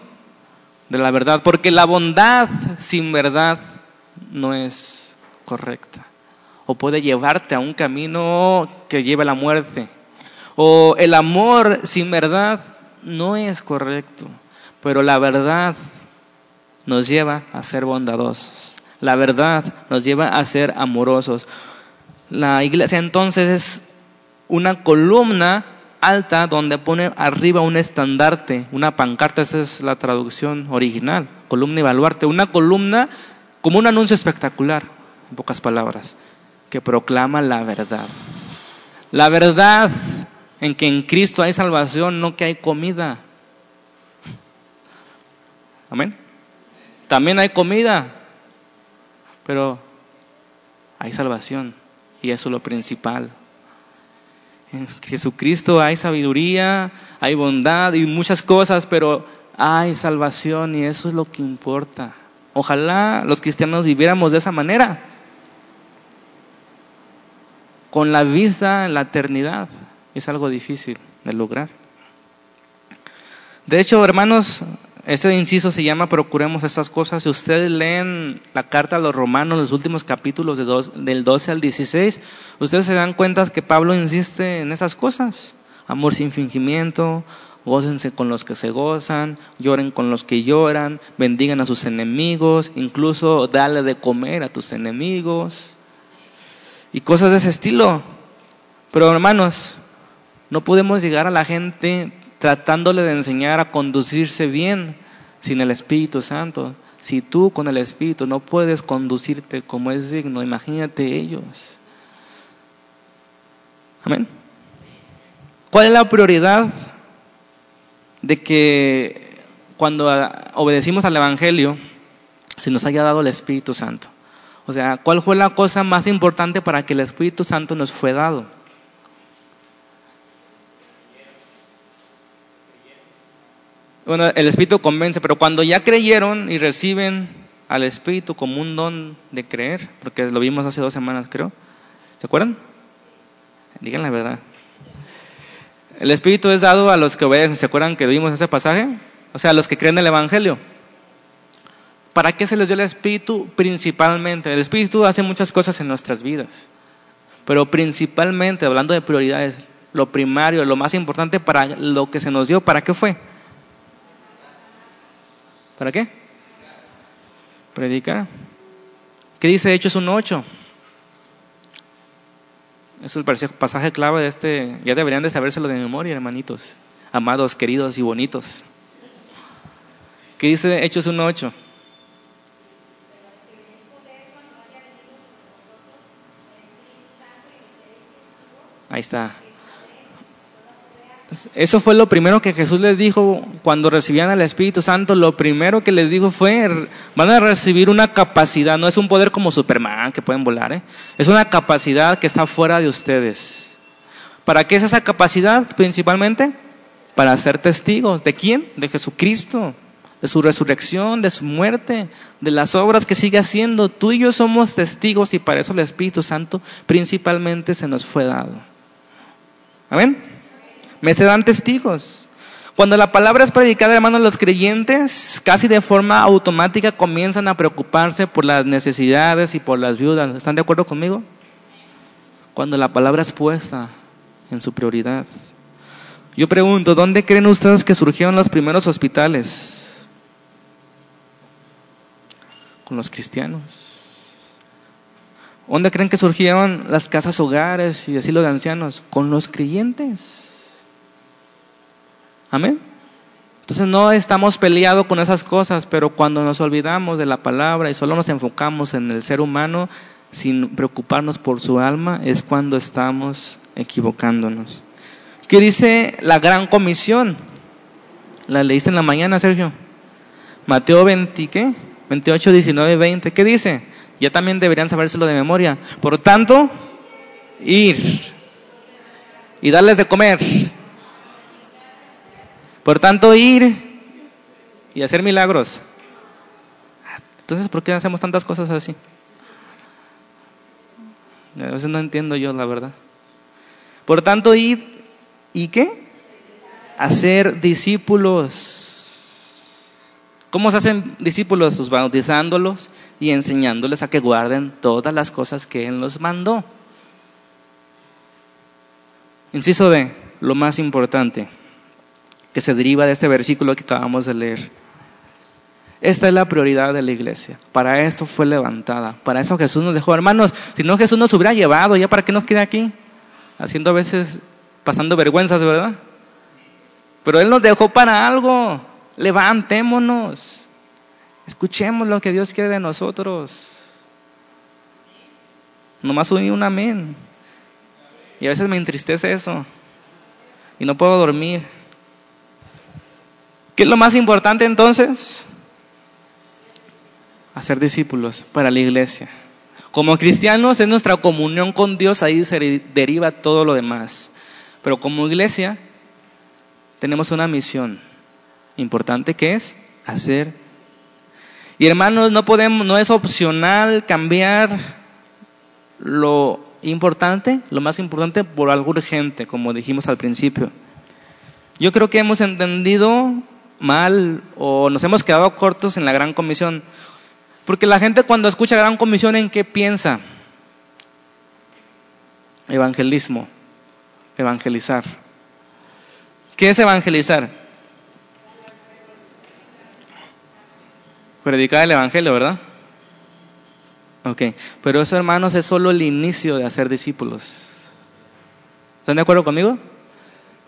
de la verdad, porque la bondad sin verdad no es correcta, o puede llevarte a un camino que lleve a la muerte, o el amor sin verdad no es correcto, pero la verdad nos lleva a ser bondadosos. La verdad nos lleva a ser amorosos. La iglesia entonces es una columna alta donde pone arriba un estandarte, una pancarta, esa es la traducción original, columna y baluarte, una columna como un anuncio espectacular, en pocas palabras, que proclama la verdad. La verdad en que en Cristo hay salvación, no que hay comida. Amén. También hay comida, pero hay salvación y eso es lo principal. En Jesucristo hay sabiduría, hay bondad y muchas cosas, pero hay salvación y eso es lo que importa. Ojalá los cristianos viviéramos de esa manera, con la vista en la eternidad. Es algo difícil de lograr. De hecho, hermanos, ese inciso se llama Procuremos estas cosas. Si ustedes leen la carta a los romanos, los últimos capítulos del 12 al 16, ustedes se dan cuenta que Pablo insiste en esas cosas. Amor sin fingimiento, gócense con los que se gozan, lloren con los que lloran, bendigan a sus enemigos, incluso dale de comer a tus enemigos y cosas de ese estilo. Pero hermanos, no podemos llegar a la gente tratándole de enseñar a conducirse bien sin el Espíritu Santo. Si tú con el Espíritu no puedes conducirte como es digno, imagínate ellos. Amén. ¿Cuál es la prioridad de que cuando obedecimos al Evangelio se nos haya dado el Espíritu Santo? O sea, ¿cuál fue la cosa más importante para que el Espíritu Santo nos fue dado? Bueno, el Espíritu convence, pero cuando ya creyeron y reciben al Espíritu como un don de creer, porque lo vimos hace dos semanas, creo, ¿se acuerdan? Digan la verdad. El Espíritu es dado a los que obedecen, ¿se acuerdan que vimos ese pasaje? O sea, a los que creen el Evangelio. ¿Para qué se les dio el Espíritu? Principalmente, el Espíritu hace muchas cosas en nuestras vidas, pero principalmente, hablando de prioridades, lo primario, lo más importante para lo que se nos dio, ¿para qué fue? ¿Para qué? Predicar. ¿Qué dice Hechos 1.8? Es el pasaje clave de este. Ya deberían de sabérselo de memoria, hermanitos. Amados, queridos y bonitos. ¿Qué dice Hechos 1.8? Ahí está. Eso fue lo primero que Jesús les dijo cuando recibían al Espíritu Santo. Lo primero que les dijo fue, van a recibir una capacidad, no es un poder como Superman que pueden volar, ¿eh? es una capacidad que está fuera de ustedes. ¿Para qué es esa capacidad principalmente? Para ser testigos. ¿De quién? De Jesucristo, de su resurrección, de su muerte, de las obras que sigue haciendo. Tú y yo somos testigos y para eso el Espíritu Santo principalmente se nos fue dado. Amén me se dan testigos. Cuando la palabra es predicada, hermanos, los creyentes casi de forma automática comienzan a preocuparse por las necesidades y por las viudas. ¿Están de acuerdo conmigo? Cuando la palabra es puesta en su prioridad. Yo pregunto, ¿dónde creen ustedes que surgieron los primeros hospitales? Con los cristianos. ¿Dónde creen que surgieron las casas hogares y asilo de ancianos? Con los creyentes. Amén. Entonces no estamos peleados con esas cosas, pero cuando nos olvidamos de la palabra y solo nos enfocamos en el ser humano sin preocuparnos por su alma, es cuando estamos equivocándonos. ¿Qué dice la gran comisión? La leíste en la mañana, Sergio. Mateo 20, ¿qué? 28, 19, 20. ¿Qué dice? Ya también deberían sabérselo de memoria. Por tanto, ir y darles de comer por tanto, ir y hacer milagros. Entonces, ¿por qué hacemos tantas cosas así? A veces no entiendo yo, la verdad. Por tanto, ir y qué? Hacer discípulos. ¿Cómo se hacen discípulos? Pues bautizándolos y enseñándoles a que guarden todas las cosas que Él nos mandó. Inciso de lo más importante que se deriva de este versículo que acabamos de leer. Esta es la prioridad de la iglesia. Para esto fue levantada. Para eso Jesús nos dejó. Hermanos, si no Jesús nos hubiera llevado, ¿ya para qué nos queda aquí? Haciendo a veces, pasando vergüenzas, ¿verdad? Pero Él nos dejó para algo. Levantémonos. Escuchemos lo que Dios quiere de nosotros. Nomás un amén. Y a veces me entristece eso. y no puedo dormir. ¿Qué es lo más importante entonces? Hacer discípulos para la iglesia. Como cristianos es nuestra comunión con Dios, ahí se deriva todo lo demás. Pero como iglesia tenemos una misión importante que es hacer. Y hermanos, no podemos, no es opcional cambiar lo importante, lo más importante por algo urgente, como dijimos al principio. Yo creo que hemos entendido mal o nos hemos quedado cortos en la gran comisión. Porque la gente cuando escucha gran comisión, ¿en qué piensa? Evangelismo, evangelizar. ¿Qué es evangelizar? Predicar el Evangelio, ¿verdad? Ok, pero eso hermanos es solo el inicio de hacer discípulos. ¿Están de acuerdo conmigo?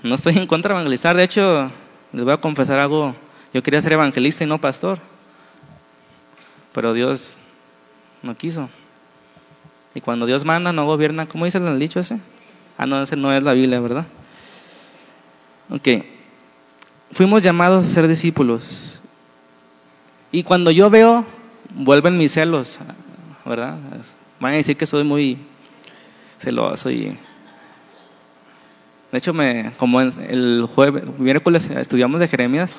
No estoy en contra de evangelizar, de hecho, les voy a confesar algo, yo quería ser evangelista y no pastor pero Dios no quiso. Y cuando Dios manda, no gobierna. ¿Cómo dice el dicho ese? Ah, no, ese no es la Biblia, ¿verdad? Ok. Fuimos llamados a ser discípulos. Y cuando yo veo, vuelven mis celos, ¿verdad? Van a decir que soy muy celoso y... De hecho, me, como el jueves, miércoles estudiamos de Jeremías,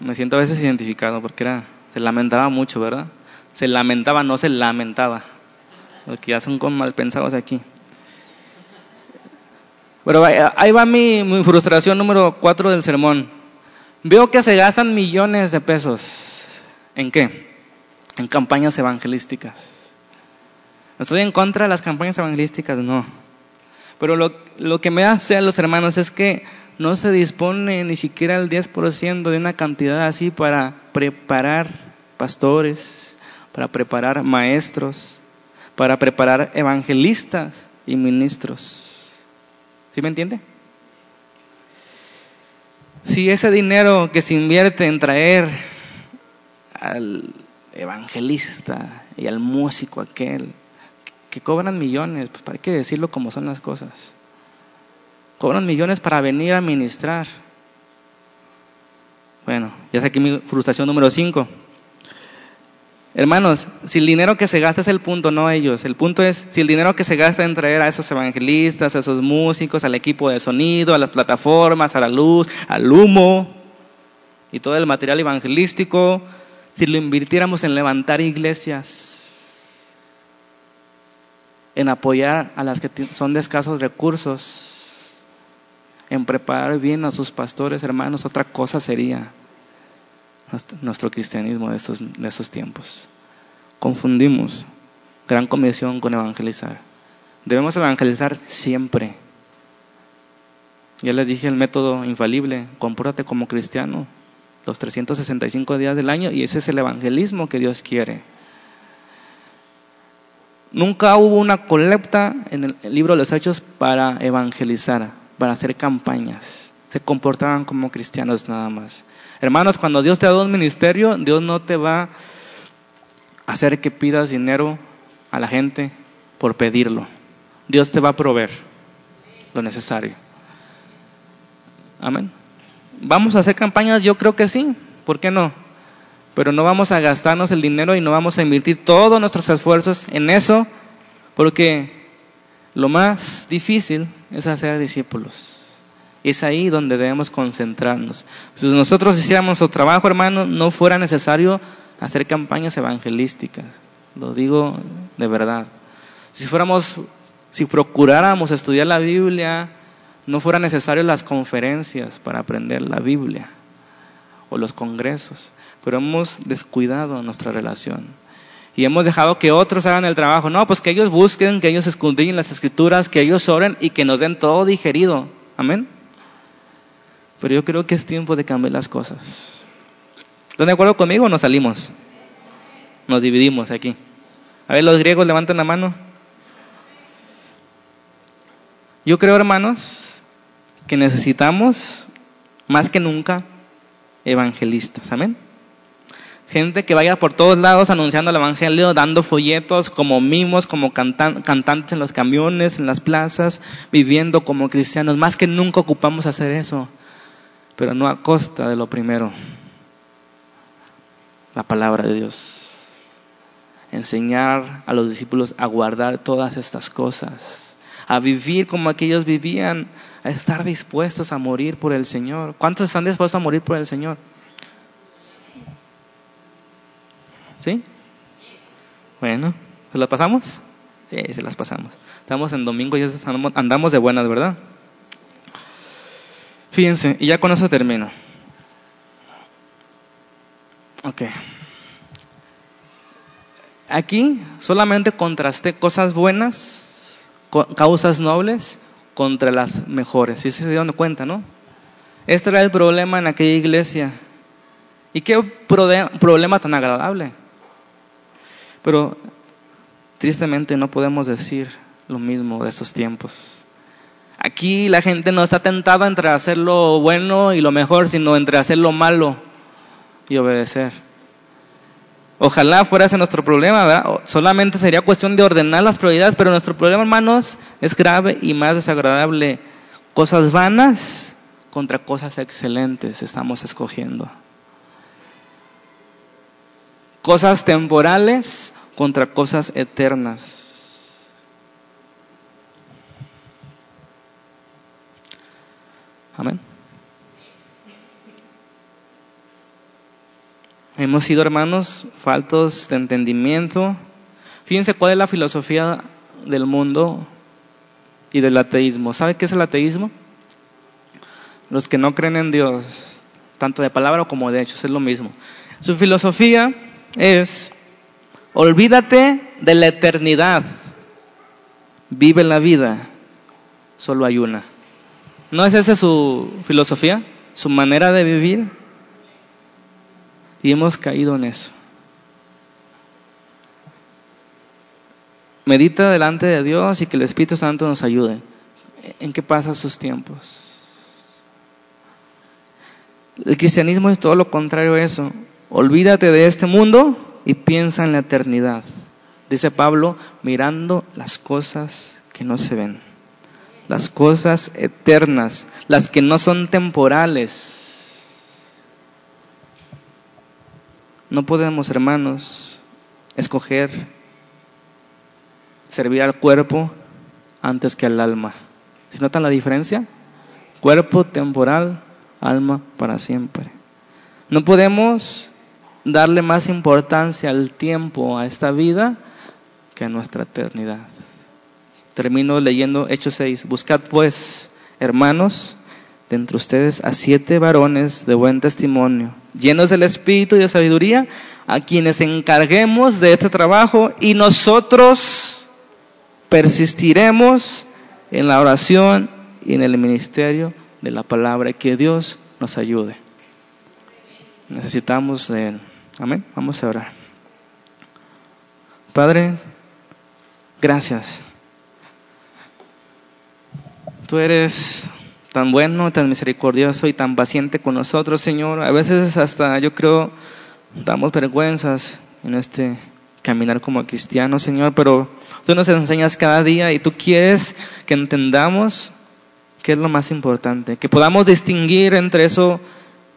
me siento a veces identificado porque era se lamentaba mucho, ¿verdad? Se lamentaba, no se lamentaba. Porque ya son como mal pensados aquí. Pero ahí va mi, mi frustración número cuatro del sermón. Veo que se gastan millones de pesos. ¿En qué? En campañas evangelísticas. ¿Estoy en contra de las campañas evangelísticas? No. Pero lo, que me hace a los hermanos es que no se dispone ni siquiera el 10% de una cantidad así para preparar pastores, para preparar maestros, para preparar evangelistas y ministros. ¿Sí me entiende? Si ese dinero que se invierte en traer al evangelista y al músico aquel, que cobran millones, pues para qué decirlo como son las cosas. Cobran millones para venir a ministrar. Bueno, ya sé aquí mi frustración número 5. Hermanos, si el dinero que se gasta es el punto, no ellos. El punto es si el dinero que se gasta en traer a esos evangelistas, a esos músicos, al equipo de sonido, a las plataformas, a la luz, al humo y todo el material evangelístico, si lo invirtiéramos en levantar iglesias, en apoyar a las que son de escasos recursos, en preparar bien a sus pastores, hermanos, otra cosa sería nuestro cristianismo de esos, de tiempos. Confundimos gran comisión con evangelizar. Debemos evangelizar siempre. Ya les dije el método infalible, compórtate como cristiano los 365 días del año y ese es el evangelismo que Dios quiere. Nunca hubo una colecta en el libro de los Hechos para evangelizar, para hacer campañas. Se comportaban como cristianos nada más. Hermanos, cuando Dios te da un ministerio, Dios no te va a hacer que pidas dinero a la gente por pedirlo. Dios te va a proveer lo necesario. Amén. ¿Vamos a hacer campañas? Yo creo que sí. ¿Por qué no? Pero no vamos a gastarnos el dinero y no vamos a invertir todos nuestros esfuerzos en eso, porque lo más difícil es hacer discípulos. Es ahí donde debemos concentrarnos. Si nosotros hiciéramos nuestro trabajo, hermano, no fuera necesario hacer campañas evangelísticas. Lo digo de verdad. Si fuéramos, si procuráramos estudiar la Biblia, no fuera necesario las conferencias para aprender la Biblia o los congresos pero hemos descuidado nuestra relación. Y hemos dejado que otros hagan el trabajo. No, pues que ellos busquen, que ellos escudriñen las escrituras, que ellos oren y que nos den todo digerido. Amén. Pero yo creo que es tiempo de cambiar las cosas. ¿Están de acuerdo conmigo o nos salimos? Nos dividimos aquí. A ver, los griegos levanten la mano. Yo creo, hermanos, que necesitamos más que nunca evangelistas. Amén. Gente que vaya por todos lados anunciando el Evangelio, dando folletos como mimos, como cantantes en los camiones, en las plazas, viviendo como cristianos. Más que nunca ocupamos hacer eso, pero no a costa de lo primero, la palabra de Dios. Enseñar a los discípulos a guardar todas estas cosas, a vivir como aquellos vivían, a estar dispuestos a morir por el Señor. ¿Cuántos están dispuestos a morir por el Señor? ¿Sí? Bueno, ¿se las pasamos? Sí, se las pasamos. Estamos en domingo y andamos de buenas, ¿verdad? Fíjense, y ya con eso termino. Ok. Aquí solamente contrasté cosas buenas, causas nobles, contra las mejores. ¿Sí se dieron cuenta, no? Este era el problema en aquella iglesia. ¿Y qué problema tan agradable? Pero tristemente no podemos decir lo mismo de esos tiempos. Aquí la gente no está tentada entre hacer lo bueno y lo mejor, sino entre hacer lo malo y obedecer. Ojalá fuera ese nuestro problema, ¿verdad? Solamente sería cuestión de ordenar las prioridades, pero nuestro problema, hermanos, es grave y más desagradable. Cosas vanas contra cosas excelentes estamos escogiendo cosas temporales contra cosas eternas. Amén. Hemos sido hermanos faltos de entendimiento. Fíjense cuál es la filosofía del mundo y del ateísmo. ¿Sabe qué es el ateísmo? Los que no creen en Dios, tanto de palabra como de hechos, es lo mismo. Su filosofía es, olvídate de la eternidad, vive la vida, solo hay una. ¿No es esa su filosofía, su manera de vivir? Y hemos caído en eso. Medita delante de Dios y que el Espíritu Santo nos ayude. ¿En qué pasan sus tiempos? El cristianismo es todo lo contrario a eso. Olvídate de este mundo y piensa en la eternidad. Dice Pablo, mirando las cosas que no se ven, las cosas eternas, las que no son temporales. No podemos, hermanos, escoger servir al cuerpo antes que al alma. ¿Se notan la diferencia? Cuerpo temporal, alma para siempre. No podemos darle más importancia al tiempo, a esta vida, que a nuestra eternidad. Termino leyendo Hechos 6. Buscad pues, hermanos, de entre ustedes a siete varones de buen testimonio, llenos del espíritu y de sabiduría, a quienes encarguemos de este trabajo y nosotros persistiremos en la oración y en el ministerio de la palabra. Que Dios nos ayude. Necesitamos de Él. Amén. Vamos a orar. Padre, gracias. Tú eres tan bueno, tan misericordioso y tan paciente con nosotros, Señor. A veces hasta yo creo damos vergüenzas en este caminar como cristianos, Señor, pero tú nos enseñas cada día y tú quieres que entendamos qué es lo más importante, que podamos distinguir entre eso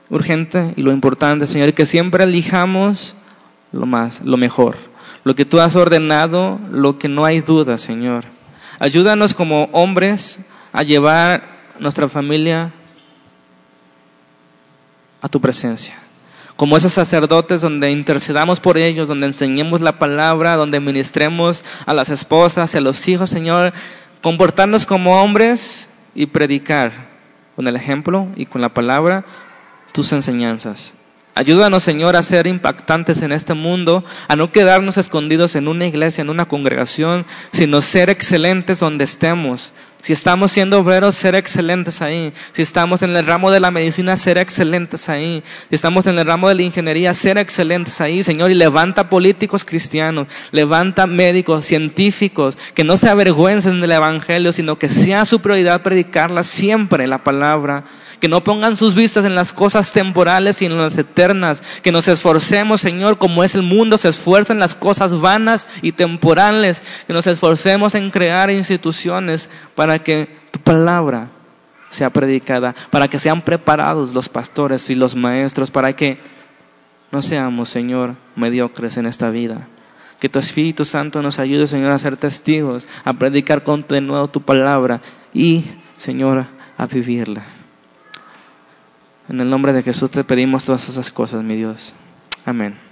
urgente y lo importante, Señor, que siempre elijamos lo más, lo mejor, lo que tú has ordenado, lo que no hay duda, Señor. Ayúdanos como hombres a llevar nuestra familia a tu presencia. Como esos sacerdotes donde intercedamos por ellos, donde enseñemos la palabra, donde ministremos a las esposas y a los hijos, Señor, comportarnos como hombres y predicar con el ejemplo y con la palabra tus enseñanzas. Ayúdanos, Señor, a ser impactantes en este mundo, a no quedarnos escondidos en una iglesia, en una congregación, sino ser excelentes donde estemos. Si estamos siendo obreros, ser excelentes ahí. Si estamos en el ramo de la medicina, ser excelentes ahí. Si estamos en el ramo de la ingeniería, ser excelentes ahí, Señor. Y levanta políticos cristianos, levanta médicos, científicos, que no se avergüencen del Evangelio, sino que sea su prioridad predicarla siempre la palabra que no pongan sus vistas en las cosas temporales y en las eternas, que nos esforcemos, Señor, como es el mundo, se esfuerza en las cosas vanas y temporales, que nos esforcemos en crear instituciones para que tu palabra sea predicada, para que sean preparados los pastores y los maestros, para que no seamos, Señor, mediocres en esta vida. Que tu Espíritu Santo nos ayude, Señor, a ser testigos, a predicar con de nuevo tu palabra y, Señor, a vivirla. En el nombre de Jesús te pedimos todas esas cosas, mi Dios. Amén.